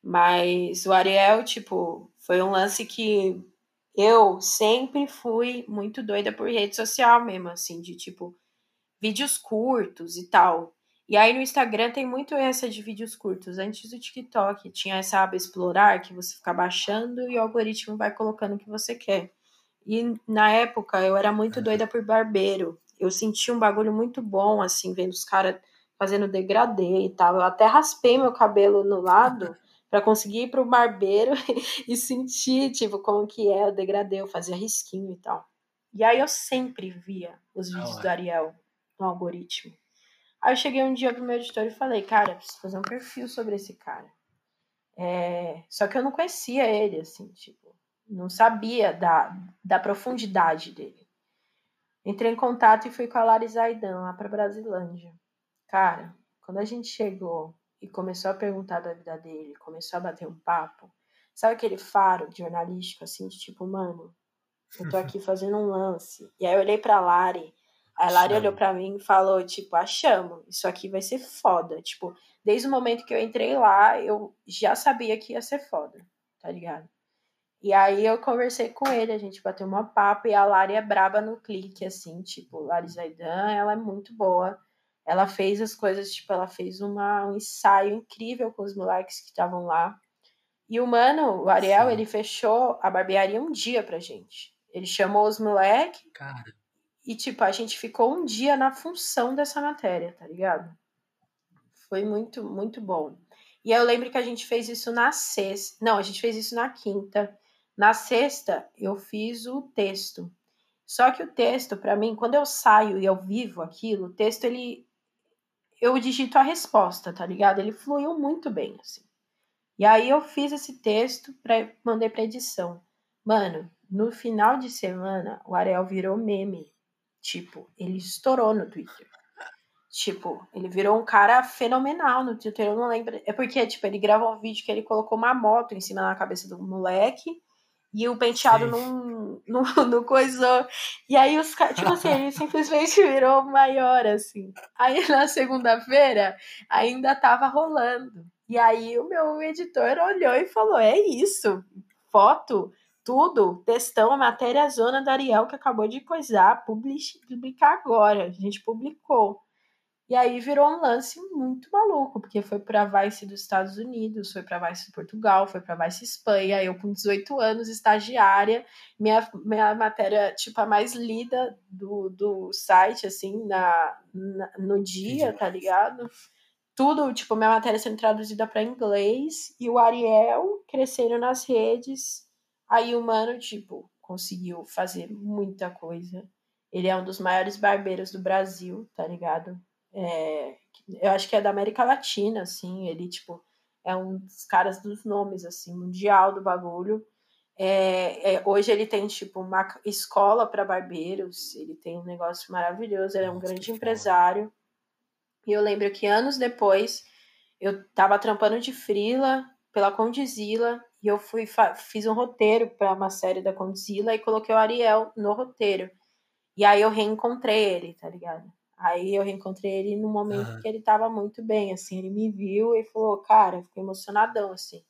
Mas o Ariel, tipo, foi um lance que eu sempre fui muito doida por rede social mesmo, assim, de tipo, vídeos curtos e tal. E aí no Instagram tem muito essa de vídeos curtos. Antes do TikTok tinha essa aba explorar que você fica baixando e o algoritmo vai colocando o que você quer. E na época eu era muito doida por barbeiro. Eu senti um bagulho muito bom, assim, vendo os caras fazendo degradê e tal. Eu até raspei meu cabelo no lado (laughs) para conseguir ir pro barbeiro (laughs) e sentir, tipo, como que é o degradê. Eu fazia risquinho e tal. E aí eu sempre via os vídeos do Ariel no algoritmo. Aí eu cheguei um dia pro meu editor e falei, cara, preciso fazer um perfil sobre esse cara. É... Só que eu não conhecia ele, assim, tipo, não sabia da, da profundidade dele. Entrei em contato e fui com a Lari Zaidan, lá pra Brasilândia. Cara, quando a gente chegou e começou a perguntar da vida dele, começou a bater um papo, sabe aquele faro jornalístico, assim, de tipo, mano, eu tô (laughs) aqui fazendo um lance. E aí eu olhei pra Lari a Lari olhou para mim e falou, tipo, achamos, isso aqui vai ser foda. Tipo, desde o momento que eu entrei lá, eu já sabia que ia ser foda, tá ligado? E aí eu conversei com ele, a gente bateu uma papo e a Lari é braba no clique, assim, tipo, Lari Zaidan, ela é muito boa. Ela fez as coisas, tipo, ela fez uma, um ensaio incrível com os moleques que estavam lá. E o mano, o Ariel, Sim. ele fechou a barbearia um dia pra gente. Ele chamou os moleques. Cara e, tipo, a gente ficou um dia na função dessa matéria, tá ligado? Foi muito, muito bom. E eu lembro que a gente fez isso na sexta. Não, a gente fez isso na quinta. Na sexta, eu fiz o texto. Só que o texto, para mim, quando eu saio e eu vivo aquilo, o texto, ele. Eu digito a resposta, tá ligado? Ele fluiu muito bem, assim. E aí eu fiz esse texto, pra, mandei pra edição. Mano, no final de semana, o Ariel virou meme. Tipo, ele estourou no Twitter. Tipo, ele virou um cara fenomenal no Twitter. Eu não lembro. É porque, tipo, ele gravou um vídeo que ele colocou uma moto em cima da cabeça do moleque e o penteado não, não, (laughs) não coisou. E aí os caras, tipo assim, ele simplesmente virou maior, assim. Aí na segunda-feira ainda tava rolando. E aí o meu editor olhou e falou: é isso, foto tudo, textão, a matéria zona da Ariel que acabou de coisar, publicar agora. A gente publicou. E aí virou um lance muito maluco, porque foi para Vice dos Estados Unidos, foi para Vice de Portugal, foi para Vice Espanha. Eu com 18 anos, estagiária, minha, minha matéria tipo a mais lida do, do site assim na, na no dia, tá ligado? Tudo, tipo, minha matéria sendo traduzida para inglês e o Ariel crescendo nas redes Aí o mano, tipo, conseguiu fazer muita coisa. Ele é um dos maiores barbeiros do Brasil, tá ligado? É, eu acho que é da América Latina, assim. Ele, tipo, é um dos caras dos nomes, assim, mundial do bagulho. É, é, hoje ele tem, tipo, uma escola para barbeiros. Ele tem um negócio maravilhoso. Ele é um Nossa, grande empresário. E eu lembro que anos depois eu tava trampando de frila pela Condizila e eu fui fiz um roteiro para uma série da Condzilla e coloquei o Ariel no roteiro. E aí eu reencontrei ele, tá ligado? Aí eu reencontrei ele no momento uhum. que ele tava muito bem, assim, ele me viu e falou, cara, fiquei emocionadão, assim.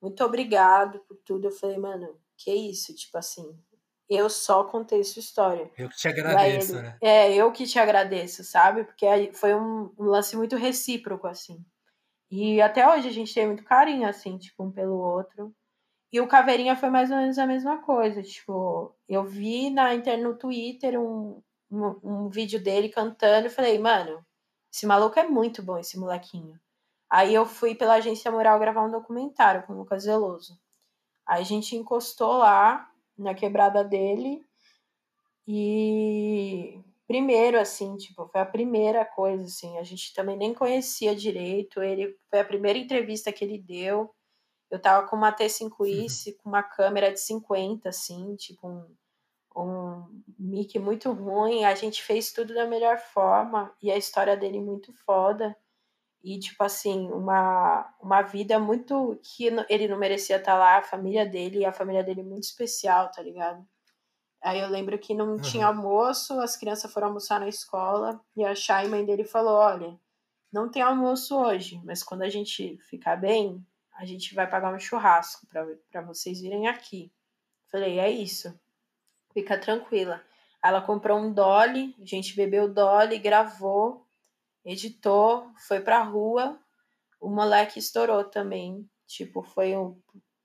Muito obrigado por tudo. Eu falei, mano, que isso? Tipo assim, eu só contei sua história. Eu que te agradeço, ele, né? É, eu que te agradeço, sabe? Porque foi um, um lance muito recíproco, assim. E até hoje a gente tem muito carinho, assim, tipo, um pelo outro. E o Caveirinha foi mais ou menos a mesma coisa. Tipo, eu vi na internet, no Twitter um, um, um, vídeo dele cantando e falei, mano, esse maluco é muito bom, esse molequinho. Aí eu fui pela agência Moral gravar um documentário com o Lucas Zeloso. Aí a gente encostou lá na quebrada dele e primeiro, assim, tipo, foi a primeira coisa, assim, a gente também nem conhecia direito, ele foi a primeira entrevista que ele deu, eu tava com uma T5i, uhum. com uma câmera de 50, assim, tipo, um, um mic muito ruim, a gente fez tudo da melhor forma, e a história dele muito foda, e, tipo assim, uma, uma vida muito que ele não merecia estar lá, a família dele, e a família dele muito especial, tá ligado? Aí eu lembro que não uhum. tinha almoço, as crianças foram almoçar na escola e a Chay, mãe dele, falou: Olha, não tem almoço hoje, mas quando a gente ficar bem, a gente vai pagar um churrasco para vocês virem aqui. Falei: É isso, fica tranquila. Ela comprou um Dolly, a gente bebeu Dolly, gravou. editou, foi pra rua, o moleque estourou também. Tipo, foi um,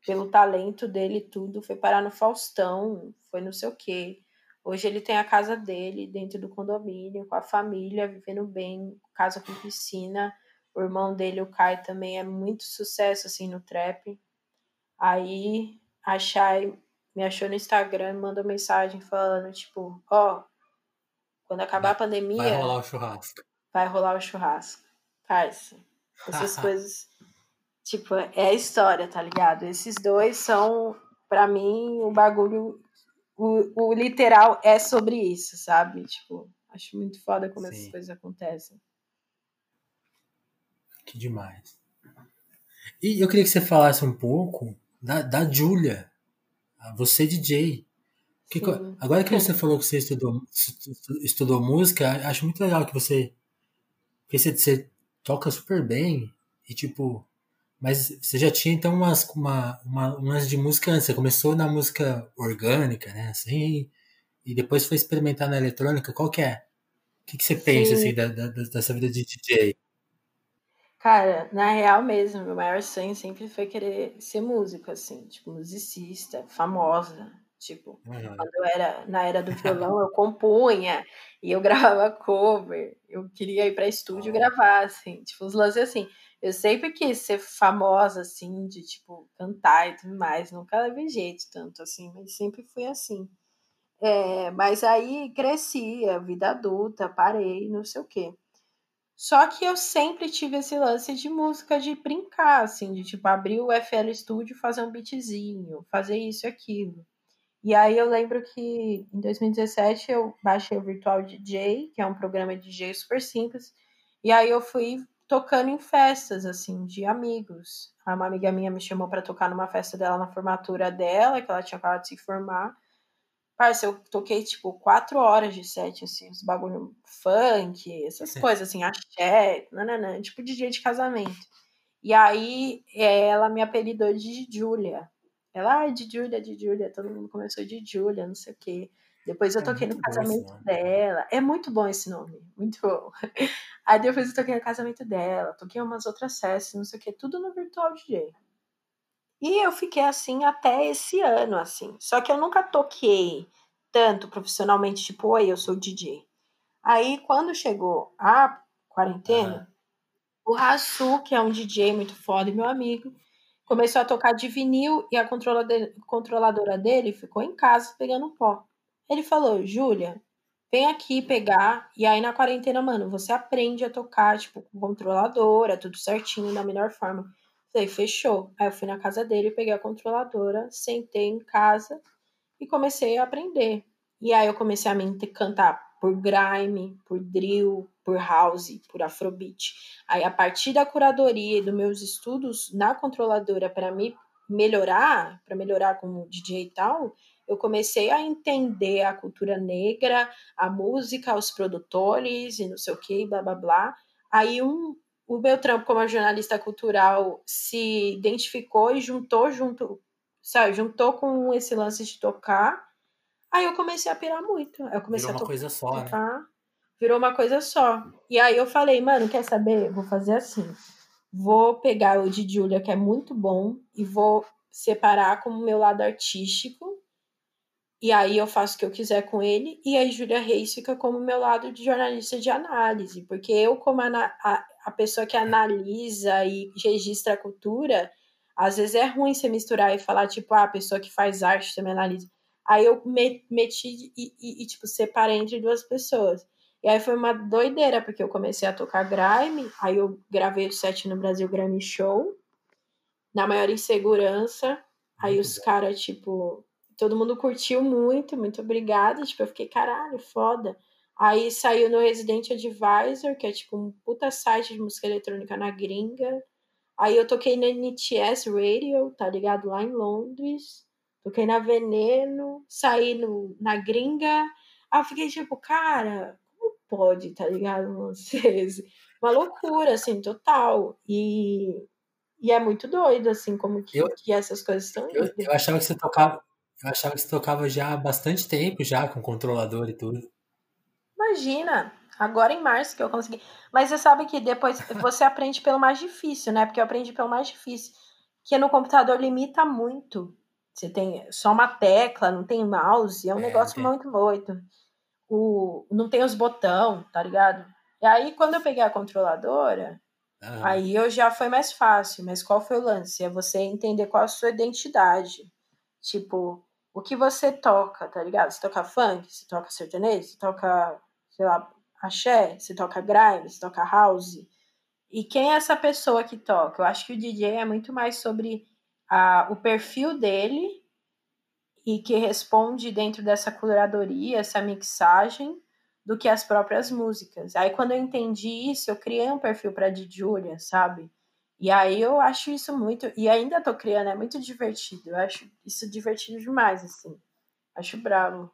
pelo talento dele tudo, foi parar no Faustão, foi não sei o quê. Hoje ele tem a casa dele dentro do condomínio, com a família, vivendo bem, casa com piscina. O irmão dele, o Kai, também é muito sucesso assim no trap. Aí a Shai me achou no Instagram, mandou mensagem falando, tipo, ó, oh, quando acabar a pandemia. Vai rolar o churrasco. Vai rolar o churrasco. Parça. Essas (laughs) coisas. Tipo, é a história, tá ligado? Esses dois são, para mim, o bagulho. O, o literal é sobre isso, sabe? Tipo, acho muito foda como Sim. essas coisas acontecem. Que demais. E eu queria que você falasse um pouco da, da Julia, você DJ. Que, agora que você (laughs) falou que você estudou, estudou música, acho muito legal que você. Que você, você toca super bem e tipo. Mas você já tinha então umas, uma, uma, umas de música antes. Você começou na música orgânica, né? Assim, e depois foi experimentar na eletrônica. Qual que é? O que, que você pensa assim, da, da, dessa vida de DJ? Cara, na real mesmo, meu maior sonho sempre foi querer ser músico, assim, tipo, musicista, famosa. Tipo, uhum. quando eu era na era do violão, eu compunha e eu gravava cover. Eu queria ir para estúdio uhum. gravar, assim, tipo, os lances assim. Eu sempre quis ser famosa, assim, de, tipo, cantar e tudo mais. Nunca levei jeito tanto, assim, mas sempre fui assim. É, mas aí cresci, a vida adulta, parei, não sei o quê. Só que eu sempre tive esse lance de música de brincar, assim, de tipo abrir o FL Studio, fazer um beatzinho, fazer isso e aquilo. E aí eu lembro que em 2017 eu baixei o Virtual DJ, que é um programa de DJ super simples, e aí eu fui tocando em festas, assim, de amigos. Uma amiga minha me chamou para tocar numa festa dela na formatura dela, que ela tinha acabado de se formar. Parça, eu toquei, tipo, quatro horas de set, assim, os bagulho funk, essas coisas, assim, axé, nananã, tipo DJ de casamento. E aí, é, ela me apelidou de Julia. Ela, ah, de Julia, de Julia, todo mundo começou de Julia, não sei o quê. Depois eu é toquei no casamento dela. É muito bom esse nome, muito bom. (laughs) Aí depois eu toquei no casamento dela, toquei umas outras festas, não sei o quê, tudo no Virtual DJ. E eu fiquei assim até esse ano, assim. Só que eu nunca toquei tanto profissionalmente, tipo, oi, eu sou DJ. Aí, quando chegou a quarentena, uhum. o Rasu, que é um DJ muito foda meu amigo, começou a tocar de vinil e a controladora dele ficou em casa pegando pó. Ele falou, Júlia, vem aqui pegar. E aí, na quarentena, mano, você aprende a tocar, tipo, com controladora, tudo certinho, da melhor forma. Falei, fechou. Aí eu fui na casa dele, peguei a controladora, sentei em casa e comecei a aprender. E aí eu comecei a me cantar por grime, por drill, por house, por afrobeat. Aí a partir da curadoria e dos meus estudos na controladora para me melhorar, para melhorar como DJ e tal, eu comecei a entender a cultura negra, a música, os produtores e não sei o que, blá blá blá. Aí um, o meu trampo como jornalista cultural se identificou e juntou junto, sabe, juntou com esse lance de tocar. Aí eu comecei a pirar muito. Eu comecei Virou a uma coisa só, né? Virou uma coisa só. E aí eu falei, mano, quer saber? Vou fazer assim. Vou pegar o de Julia, que é muito bom, e vou separar como meu lado artístico. E aí eu faço o que eu quiser com ele. E a Júlia Reis fica como meu lado de jornalista de análise. Porque eu, como a, a, a pessoa que analisa e registra a cultura, às vezes é ruim você misturar e falar, tipo, ah, a pessoa que faz arte também analisa. Aí eu meti e, e, e, tipo, separei entre duas pessoas. E aí foi uma doideira, porque eu comecei a tocar grime, aí eu gravei o set no Brasil Grammy Show, na maior insegurança. Aí os caras, tipo, todo mundo curtiu muito, muito obrigada. Tipo, eu fiquei, caralho, foda. Aí saiu no Resident Advisor, que é tipo um puta site de música eletrônica na gringa. Aí eu toquei na NTS Radio, tá ligado? Lá em Londres. Toquei na Veneno, saí no, na gringa. Aí eu fiquei tipo, cara, como pode, tá ligado? Vocês? (laughs) Uma loucura, assim, total. E, e é muito doido, assim, como que, eu, que essas coisas estão eu, eu achava que você tocava. Eu achava que você tocava já há bastante tempo, já, com controlador e tudo. Imagina, agora em março que eu consegui. Mas você sabe que depois (laughs) você aprende pelo mais difícil, né? Porque eu aprendi pelo mais difícil. Que no computador limita muito. Você tem só uma tecla, não tem mouse, é um é, negócio muito muito. O, não tem os botão, tá ligado? E aí, quando eu peguei a controladora, ah. aí eu já foi mais fácil. Mas qual foi o lance? É você entender qual a sua identidade. Tipo, o que você toca, tá ligado? Você toca funk, você toca sertanejo, você toca, sei lá, axé, você toca grime, você toca house. E quem é essa pessoa que toca? Eu acho que o DJ é muito mais sobre a, o perfil dele e que responde dentro dessa curadoria, essa mixagem, do que as próprias músicas. Aí quando eu entendi isso, eu criei um perfil para Julia, sabe? E aí eu acho isso muito. E ainda tô criando, é muito divertido. Eu acho isso divertido demais, assim. Acho bravo.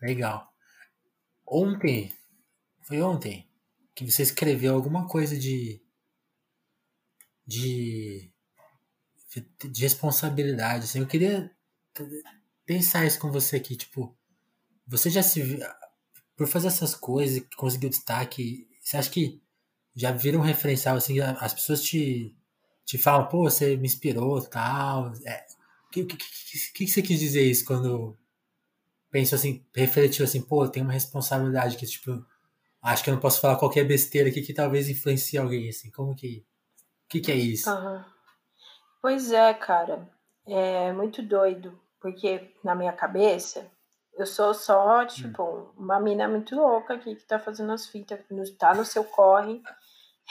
Legal. Ontem, foi ontem, que você escreveu alguma coisa de. de. de responsabilidade. Assim. Eu queria pensar isso com você aqui. Tipo, você já se. por fazer essas coisas, conseguiu destaque. Você acha que já viram um referencial, assim, as pessoas te, te falam, pô, você me inspirou tal. O é, que, que, que, que, você quis dizer isso quando pensou assim, refletiu assim, pô, tem uma responsabilidade que, tipo, acho que eu não posso falar qualquer besteira aqui que talvez influencie alguém, assim, como que. O que, que é isso? Uhum. Pois é, cara. É muito doido, porque na minha cabeça eu sou só, hum. tipo, hum. uma mina muito louca aqui que tá fazendo as fitas, tá no seu corre.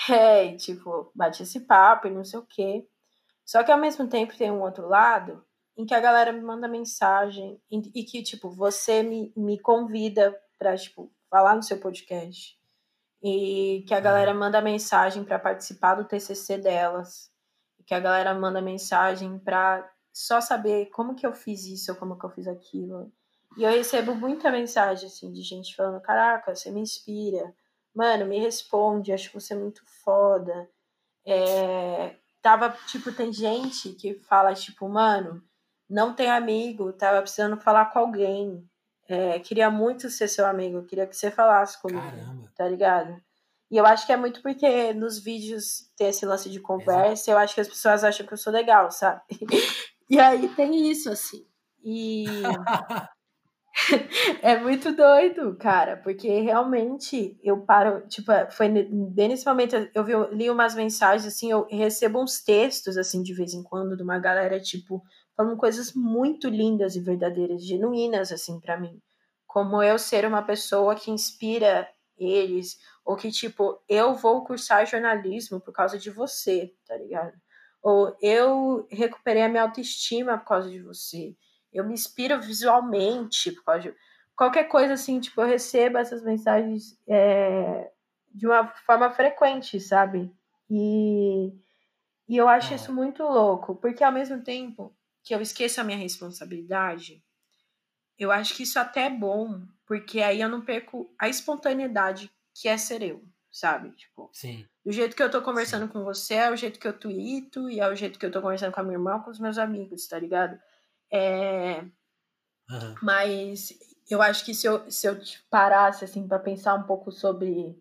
É, e, tipo, bate esse papo e não sei o quê. Só que ao mesmo tempo tem um outro lado em que a galera me manda mensagem e, que, tipo, você me, me convida pra, tipo, falar no seu podcast. E que a galera hum. manda mensagem para participar do TCC delas. E que a galera manda mensagem pra só saber como que eu fiz isso ou como que eu fiz aquilo. E eu recebo muita mensagem, assim, de gente falando: Caraca, você me inspira. Mano, me responde, acho você muito foda. É, tava, tipo, tem gente que fala, tipo, mano, não tem amigo, tava precisando falar com alguém. É, queria muito ser seu amigo, queria que você falasse comigo, Caramba. tá ligado? E eu acho que é muito porque nos vídeos tem esse lance de conversa, Exato. eu acho que as pessoas acham que eu sou legal, sabe? (laughs) e aí tem isso, assim. E (laughs) (laughs) é muito doido, cara, porque realmente eu paro, tipo, foi nesse momento eu vi, li umas mensagens assim, eu recebo uns textos assim de vez em quando de uma galera tipo falando coisas muito lindas e verdadeiras, genuínas assim para mim, como eu ser uma pessoa que inspira eles ou que tipo, eu vou cursar jornalismo por causa de você, tá ligado? Ou eu recuperei a minha autoestima por causa de você eu me inspiro visualmente por causa de qualquer coisa assim, tipo, eu recebo essas mensagens é, de uma forma frequente, sabe? E, e eu acho isso muito louco, porque ao mesmo tempo que eu esqueço a minha responsabilidade, eu acho que isso até é bom, porque aí eu não perco a espontaneidade que é ser eu, sabe? Tipo, Sim. do jeito que eu tô conversando Sim. com você, é o jeito que eu tweeto, e é o jeito que eu tô conversando com a minha irmã, com os meus amigos, tá ligado? É, uhum. Mas eu acho que se eu, se eu parasse assim para pensar um pouco sobre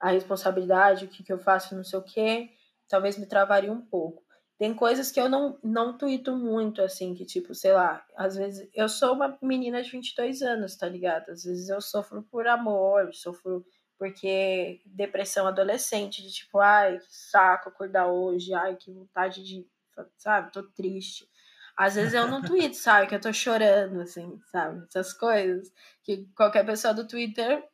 a responsabilidade, o que, que eu faço, não sei o quê, talvez me travaria um pouco. Tem coisas que eu não, não tuito muito, assim, que tipo, sei lá, às vezes eu sou uma menina de 22 anos, tá ligado? Às vezes eu sofro por amor, sofro porque depressão adolescente, de tipo, ai, que saco acordar hoje, ai, que vontade de, sabe, tô triste. Às vezes eu no Twitter, sabe? Que eu tô chorando, assim, sabe? Essas coisas que qualquer pessoa do Twitter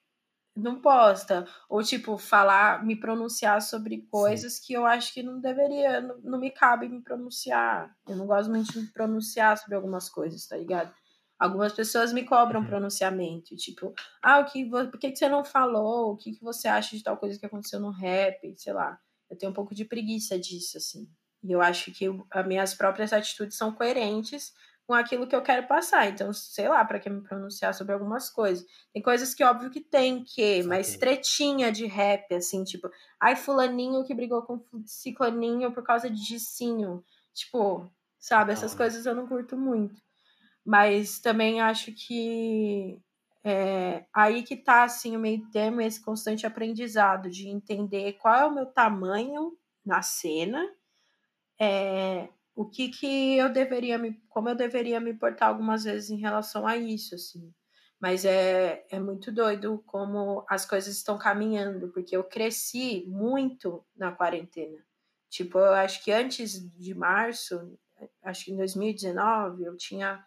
não posta. Ou, tipo, falar, me pronunciar sobre coisas Sim. que eu acho que não deveria, não, não, me cabe me pronunciar. Eu não gosto muito de me pronunciar sobre algumas coisas, tá ligado? Algumas pessoas me cobram uhum. pronunciamento, tipo, ah, o que, por que, que você não falou? O que, que você acha de tal coisa que aconteceu no rap? Sei lá. Eu tenho um pouco de preguiça disso, assim. E eu acho que as minhas próprias atitudes são coerentes com aquilo que eu quero passar. Então, sei lá, para que me pronunciar sobre algumas coisas. Tem coisas que óbvio que tem que, mas tretinha de rap, assim, tipo, ai, fulaninho que brigou com ciclaninho por causa de dicinho. Tipo, sabe, essas coisas eu não curto muito. Mas também acho que é, aí que tá assim o meio termo esse constante aprendizado de entender qual é o meu tamanho na cena, é, o que que eu deveria me, como eu deveria me portar algumas vezes em relação a isso, assim. Mas é, é muito doido como as coisas estão caminhando, porque eu cresci muito na quarentena. Tipo, eu acho que antes de março, acho que em 2019, eu tinha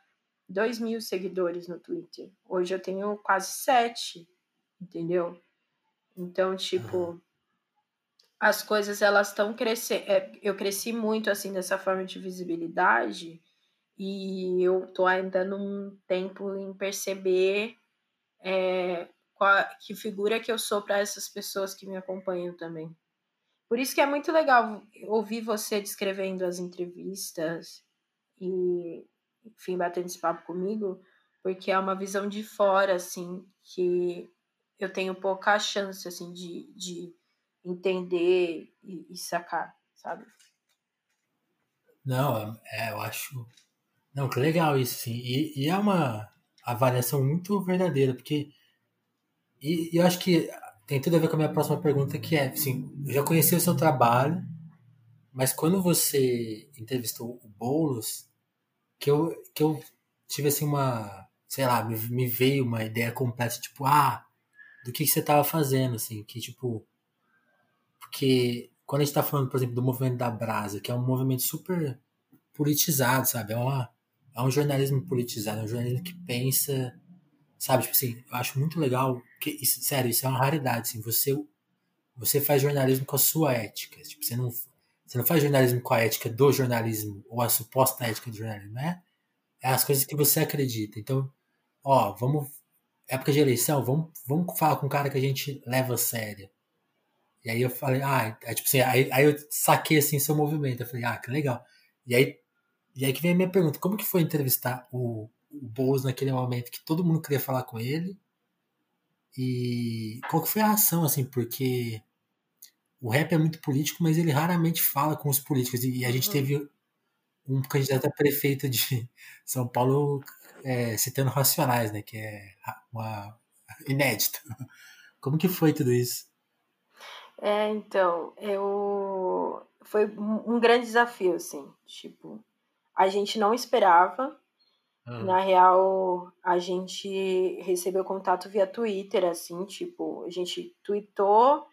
2 mil seguidores no Twitter. Hoje eu tenho quase 7, entendeu? Então, tipo, as coisas elas estão crescendo. É, eu cresci muito assim dessa forma de visibilidade e eu tô ainda num tempo em perceber é, qual, que figura que eu sou para essas pessoas que me acompanham também. Por isso que é muito legal ouvir você descrevendo as entrevistas e enfim, batendo esse papo comigo, porque é uma visão de fora, assim, que eu tenho pouca chance, assim, de, de entender e, e sacar, sabe? Não, é, eu acho. Não, que legal isso, sim. E, e é uma avaliação muito verdadeira, porque. E, e, eu acho que tem tudo a ver com a minha próxima pergunta, que é, assim, eu já conheci o seu trabalho, mas quando você entrevistou o Boulos, que eu, que eu tive assim uma, sei lá, me, me veio uma ideia completa, tipo, ah, do que, que você tava fazendo, assim, que tipo, porque quando a gente tá falando, por exemplo, do movimento da Brasa, que é um movimento super politizado, sabe, é, uma, é um jornalismo politizado, é um jornalismo que pensa, sabe, tipo assim, eu acho muito legal, que, isso, sério, isso é uma raridade, assim, você, você faz jornalismo com a sua ética, tipo, você não você não faz jornalismo com a ética do jornalismo ou a suposta ética do jornalismo, né? É as coisas que você acredita. Então, ó, vamos. Época de eleição, vamos, vamos falar com um cara que a gente leva a sério. E aí eu falei, ah, é, tipo assim, aí, aí eu saquei assim seu movimento. Eu falei, ah, que legal. E aí, e aí que vem a minha pergunta: como que foi entrevistar o, o Boulos naquele momento que todo mundo queria falar com ele? E qual que foi a ação, assim, porque o rap é muito político, mas ele raramente fala com os políticos. E a gente uhum. teve um candidato a prefeito de (laughs) São Paulo é, citando Racionais, né? Que é uma inédito. (laughs) Como que foi tudo isso? É, então, eu foi um grande desafio, assim, tipo, a gente não esperava. Ah. Na real, a gente recebeu contato via Twitter, assim, tipo, a gente tweetou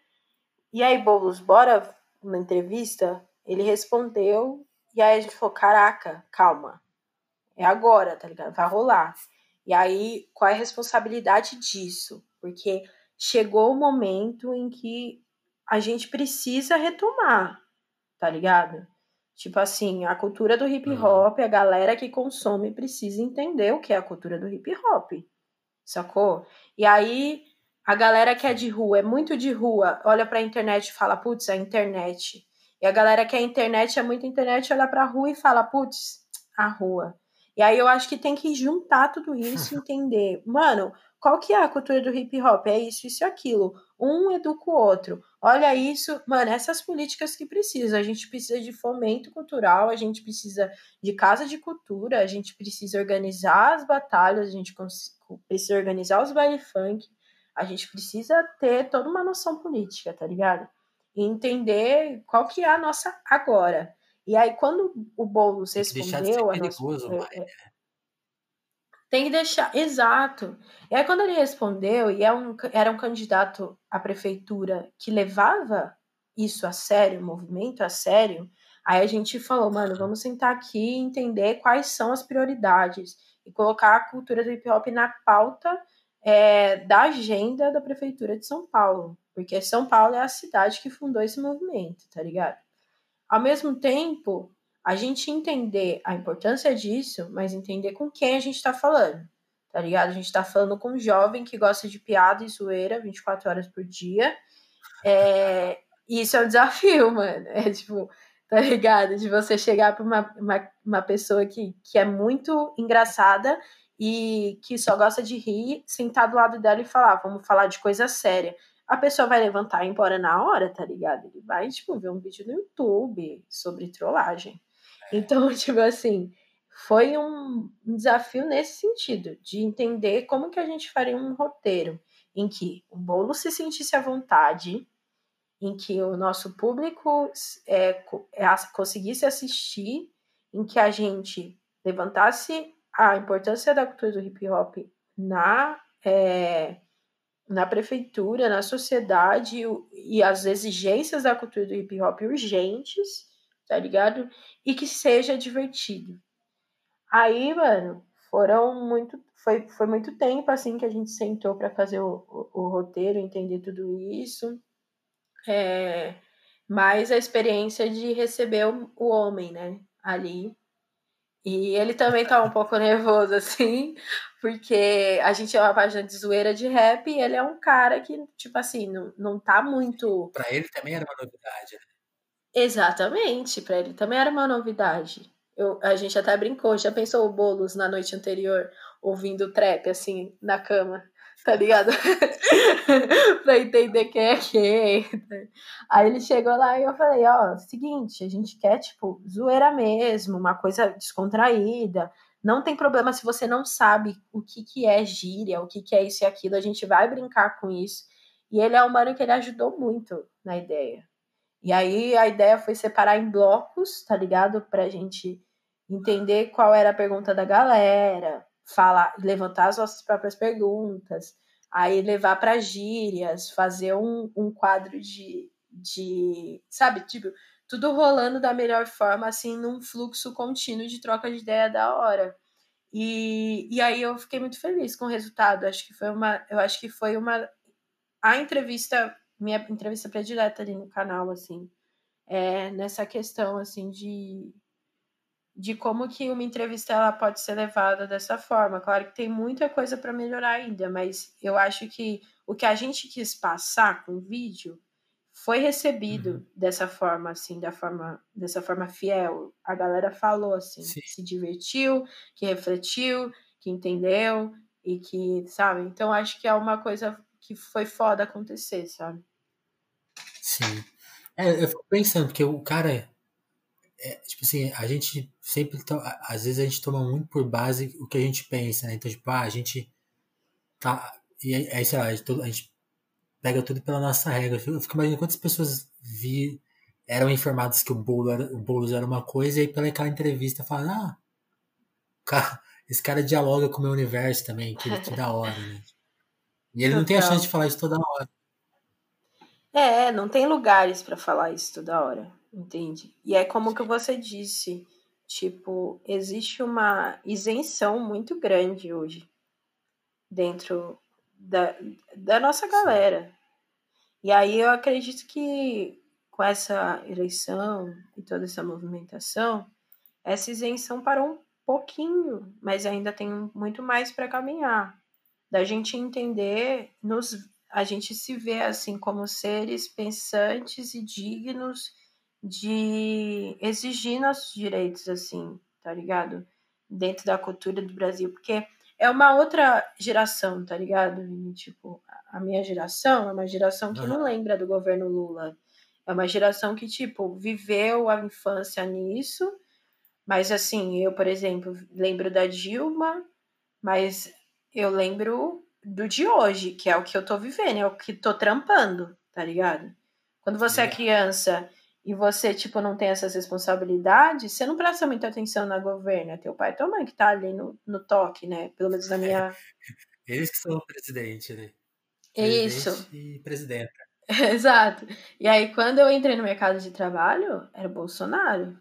e aí, Boulos, bora uma entrevista? Ele respondeu, e aí a gente falou: caraca, calma, é agora, tá ligado? Vai rolar. E aí, qual é a responsabilidade disso? Porque chegou o momento em que a gente precisa retomar, tá ligado? Tipo assim, a cultura do hip hop, a galera que consome precisa entender o que é a cultura do hip hop, sacou? E aí a galera que é de rua, é muito de rua, olha pra internet e fala, putz, a internet. E a galera que é internet, é muito internet, olha pra rua e fala, putz, a rua. E aí eu acho que tem que juntar tudo isso e (laughs) entender, mano, qual que é a cultura do hip hop? É isso, isso e aquilo. Um educa o outro. Olha isso, mano, essas políticas que precisa. A gente precisa de fomento cultural, a gente precisa de casa de cultura, a gente precisa organizar as batalhas, a gente precisa organizar os baile funk, a gente precisa ter toda uma noção política, tá ligado? E entender qual que é a nossa agora. E aí, quando o Boulos respondeu... Deixar de ser perigoso, nossa, é, Tem que deixar, exato. E aí, quando ele respondeu, e é era um candidato à prefeitura que levava isso a sério, o movimento a sério, aí a gente falou, mano, vamos sentar aqui e entender quais são as prioridades e colocar a cultura do hip hop na pauta é, da agenda da Prefeitura de São Paulo, porque São Paulo é a cidade que fundou esse movimento, tá ligado? Ao mesmo tempo, a gente entender a importância disso, mas entender com quem a gente tá falando, tá ligado? A gente tá falando com um jovem que gosta de piada e zoeira 24 horas por dia. É, isso é um desafio, (laughs) mano. É tipo, tá ligado? De você chegar pra uma, uma, uma pessoa que, que é muito engraçada e que só gosta de rir, sentar do lado dela e falar, vamos falar de coisa séria. A pessoa vai levantar e ir embora na hora, tá ligado? Ele vai, tipo, ver um vídeo no YouTube sobre trollagem. Então, (laughs) tipo assim, foi um desafio nesse sentido, de entender como que a gente faria um roteiro em que o bolo se sentisse à vontade, em que o nosso público é, é, conseguisse assistir, em que a gente levantasse a importância da cultura do hip hop na, é, na prefeitura, na sociedade e as exigências da cultura do hip hop urgentes, tá ligado? E que seja divertido. Aí, mano, foram muito. Foi, foi muito tempo assim que a gente sentou para fazer o, o, o, roteiro, entender tudo isso. É, mas a experiência de receber o, o homem, né, ali. E ele também tá um pouco (laughs) nervoso, assim, porque a gente é uma página de zoeira de rap e ele é um cara que, tipo assim, não, não tá muito. Pra ele também era uma novidade, né? Exatamente, pra ele também era uma novidade. Eu, a gente até brincou, já pensou o Boulos na noite anterior ouvindo trap, assim, na cama, tá ligado? (laughs) pra entender quem é quem. Aí ele chegou lá e eu falei, ó, seguinte, a gente quer, tipo, zoeira mesmo, uma coisa descontraída. Não tem problema se você não sabe o que, que é gíria, o que, que é isso e aquilo, a gente vai brincar com isso. E ele é um mano que ele ajudou muito na ideia. E aí a ideia foi separar em blocos, tá ligado? Pra gente entender qual era a pergunta da galera, falar, levantar as nossas próprias perguntas, aí levar para gírias, fazer um, um quadro de, de, sabe, tipo, tudo rolando da melhor forma, assim, num fluxo contínuo de troca de ideia da hora. E, e aí eu fiquei muito feliz com o resultado. Acho que foi uma, eu acho que foi uma a entrevista, minha entrevista predileta ali no canal, assim, é, nessa questão assim de de como que uma entrevista ela pode ser levada dessa forma. Claro que tem muita coisa para melhorar ainda, mas eu acho que o que a gente quis passar com o vídeo foi recebido uhum. dessa forma, assim, da forma, dessa forma fiel. A galera falou assim, Sim. se divertiu, que refletiu, que entendeu e que, sabe? Então acho que é uma coisa que foi foda acontecer, sabe? Sim. É, eu fico pensando, porque o cara é, tipo assim, a gente sempre, às vezes a gente toma muito por base o que a gente pensa, né? Então, tipo, ah, a gente tá, e aí, sei lá, a gente, pega tudo pela nossa regra. Eu fico imaginando quantas pessoas vi, eram informadas que o bolo era, o Boulos era uma coisa, e aí pela aquela entrevista falam, ah, cara, esse cara dialoga com o meu universo também, que, que da hora, né? E ele não tem a chance de falar isso toda hora. É, não tem lugares para falar isso toda hora. Entende? E é como que você disse, tipo, existe uma isenção muito grande hoje dentro da, da nossa galera. E aí eu acredito que com essa eleição e toda essa movimentação, essa isenção parou um pouquinho, mas ainda tem muito mais para caminhar. Da gente entender, nos, a gente se vê assim como seres pensantes e dignos de exigir nossos direitos, assim, tá ligado? Dentro da cultura do Brasil, porque é uma outra geração, tá ligado? Tipo, a minha geração é uma geração que não lembra do governo Lula. É uma geração que, tipo, viveu a infância nisso, mas assim, eu, por exemplo, lembro da Dilma, mas eu lembro do de hoje, que é o que eu tô vivendo, é o que tô trampando, tá ligado? Quando você é, é criança e você, tipo, não tem essas responsabilidades, você não presta muita atenção na governo. É teu pai e tua mãe que tá ali no, no toque, né? Pelo menos na minha. (laughs) Eles que são o presidente, né? Presidente Isso. E presidenta. (laughs) Exato. E aí, quando eu entrei no mercado de trabalho, era Bolsonaro.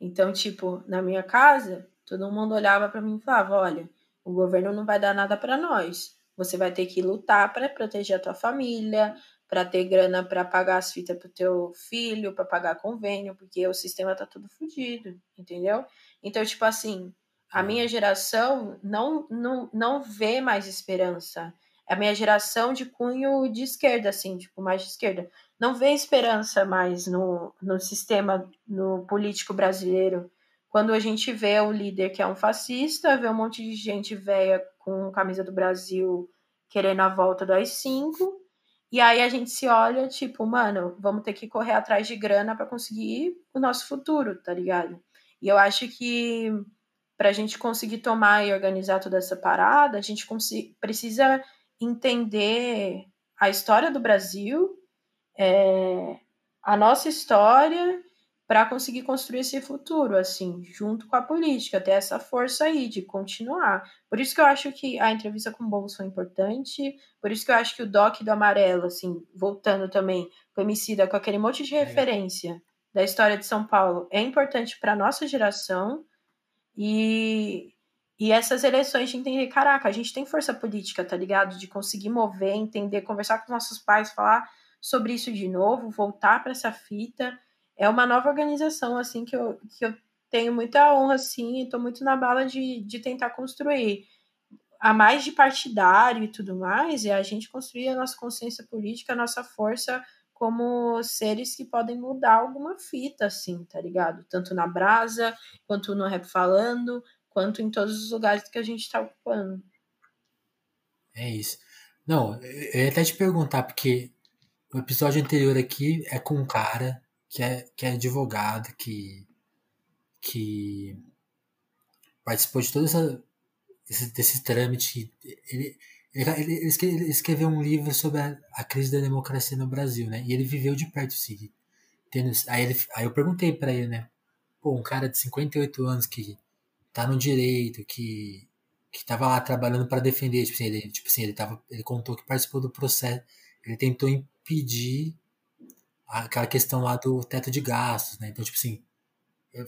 Então, tipo, na minha casa, todo mundo olhava para mim e falava: olha, o governo não vai dar nada para nós. Você vai ter que lutar para proteger a tua família, para ter grana para pagar as fitas pro teu filho, para pagar convênio, porque o sistema tá tudo fodido, entendeu? Então, tipo assim, a uhum. minha geração não, não, não vê mais esperança. A minha geração de cunho de esquerda, assim, tipo, mais de esquerda, não vê esperança mais no, no sistema, no político brasileiro. Quando a gente vê o líder que é um fascista, vê um monte de gente velha com camisa do Brasil querendo a volta do AI-5, e aí a gente se olha, tipo, mano, vamos ter que correr atrás de grana para conseguir o nosso futuro, tá ligado? E eu acho que para a gente conseguir tomar e organizar toda essa parada, a gente precisa entender a história do Brasil, é, a nossa história para conseguir construir esse futuro, assim, junto com a política, ter essa força aí de continuar. Por isso que eu acho que a entrevista com o Boulos foi importante, por isso que eu acho que o Doc do Amarelo, assim, voltando também com o Emicida, com aquele monte de é. referência da história de São Paulo, é importante para nossa geração e, e essas eleições de entender, caraca, a gente tem força política, tá ligado? De conseguir mover, entender, conversar com os nossos pais, falar sobre isso de novo, voltar para essa fita, é uma nova organização, assim, que eu, que eu tenho muita honra, assim, e tô muito na bala de, de tentar construir. A mais de partidário e tudo mais, é a gente construir a nossa consciência política, a nossa força como seres que podem mudar alguma fita, assim, tá ligado? Tanto na brasa, quanto no rap falando, quanto em todos os lugares que a gente tá ocupando. É isso. Não, eu ia até te perguntar, porque o episódio anterior aqui é com um cara que é, que é advogado, que, que participou de todo essa, esse, desse trâmite. Ele, ele, ele, escreveu um livro sobre a, a, crise da democracia no Brasil, né? E ele viveu de perto isso. Tendo, aí, ele, aí eu perguntei para ele, né? Pô, um cara de 58 anos que tá no direito, que que tava lá trabalhando para defender, tipo assim, ele, tipo assim, ele tava, ele contou que participou do processo, ele tentou impedir aquela questão lá do teto de gastos, né? Então, tipo assim, eu,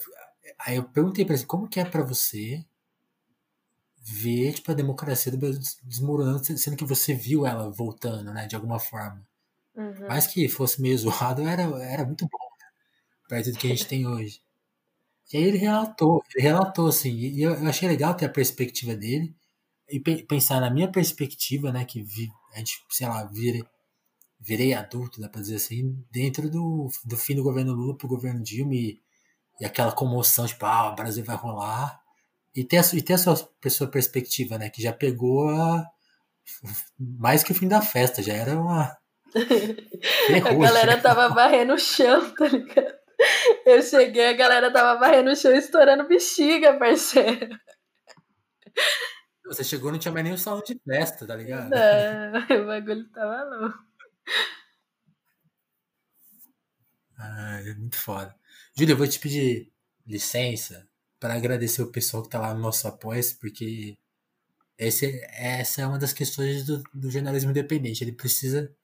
aí eu perguntei para ele, como que é para você ver, tipo, a democracia do Brasil desmoronando, sendo que você viu ela voltando, né, de alguma forma. Uhum. Mas que fosse meio (laughs) zoado, era, era muito bom, né? perto do que a gente tem hoje. E aí ele relatou, ele relatou, assim, e eu, eu achei legal ter a perspectiva dele, e pe pensar na minha perspectiva, né, que vi, a gente, sei lá, vira, virei adulto, dá pra dizer assim, dentro do, do fim do governo Lula pro governo Dilma e, e aquela comoção, tipo, ah, o Brasil vai rolar. E ter, a, e ter a sua, a sua perspectiva, né? Que já pegou a, mais que o fim da festa, já era uma. (laughs) a galera tava varrendo o chão, (laughs) tá ligado? Eu cheguei, a galera tava varrendo o chão estourando bexiga, parceiro. Você chegou não tinha mais o salão de festa, tá ligado? Não, (laughs) o bagulho tava louco. Ah, é muito foda. Júlia, eu vou te pedir licença para agradecer o pessoal que tá lá no nosso apoio, porque esse, essa é uma das questões do, do, jornalismo independente. Ele precisa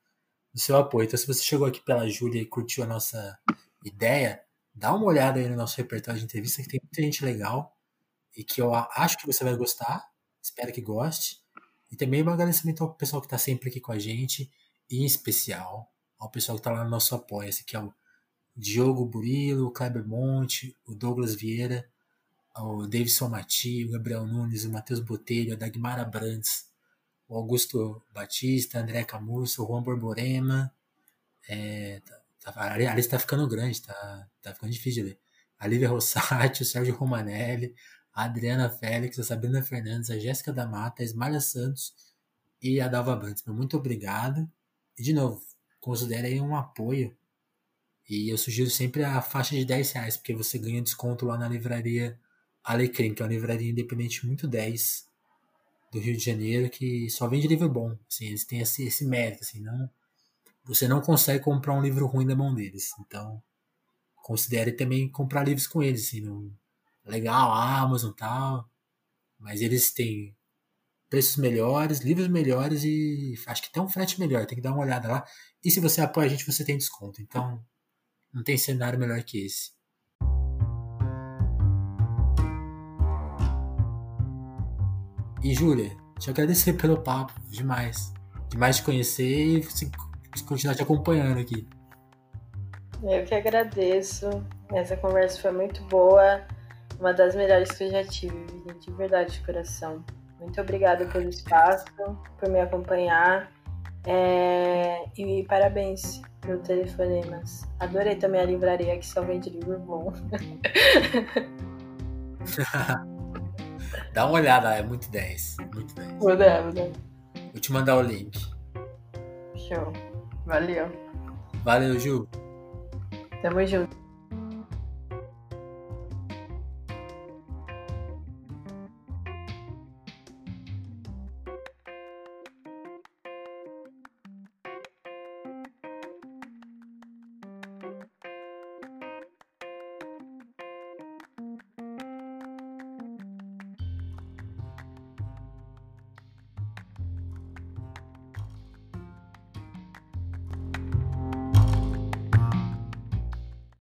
do seu apoio. Então, se você chegou aqui pela Júlia e curtiu a nossa ideia, dá uma olhada aí no nosso repertório de entrevista, que tem muita gente legal e que eu acho que você vai gostar. Espero que goste. E também um agradecimento ao pessoal que está sempre aqui com a gente em especial ao pessoal que está lá no nosso apoia que é o Diogo Burilo, o Kleber Monte, o Douglas Vieira, o Davidson Mati, o Gabriel Nunes, o Matheus Botelho, a Dagmar Abrantes, o Augusto Batista, André Camurso, o Juan Borborema. É, tá, tá, a lista está ficando grande, tá, tá ficando difícil de ler. A Lívia Rossati, (laughs) o Sérgio Romanelli, a Adriana Félix, a Sabrina Fernandes, a Jéssica da Mata, a Esmalha Santos e a Dalva Brandes. Muito obrigado. E, de novo, considere aí um apoio. E eu sugiro sempre a faixa de 10 reais, porque você ganha desconto lá na livraria Alecrim, que é uma livraria independente muito 10 do Rio de Janeiro, que só vende livro bom. Assim, eles têm esse, esse mérito, assim, não, você não consegue comprar um livro ruim da mão deles. Então, considere também comprar livros com eles, assim, no, legal, Amazon tal. Mas eles têm preços melhores, livros melhores e acho que tem um frete melhor, tem que dar uma olhada lá. E se você apoia a gente, você tem desconto. Então, não tem cenário melhor que esse. E Júlia, te agradecer pelo papo, demais. Demais te conhecer e continuar te acompanhando aqui. Eu que agradeço. Essa conversa foi muito boa. Uma das melhores que eu já tive, de verdade, de coração. Muito obrigada pelo espaço, por me acompanhar. É... E parabéns pelo telefonemas. Adorei também a livraria que só vende livro bom. (laughs) Dá uma olhada, é muito 10. Muito 10. Vou dar, vou dar. Vou te mandar o link. Show. Valeu. Valeu, Ju. Tamo junto.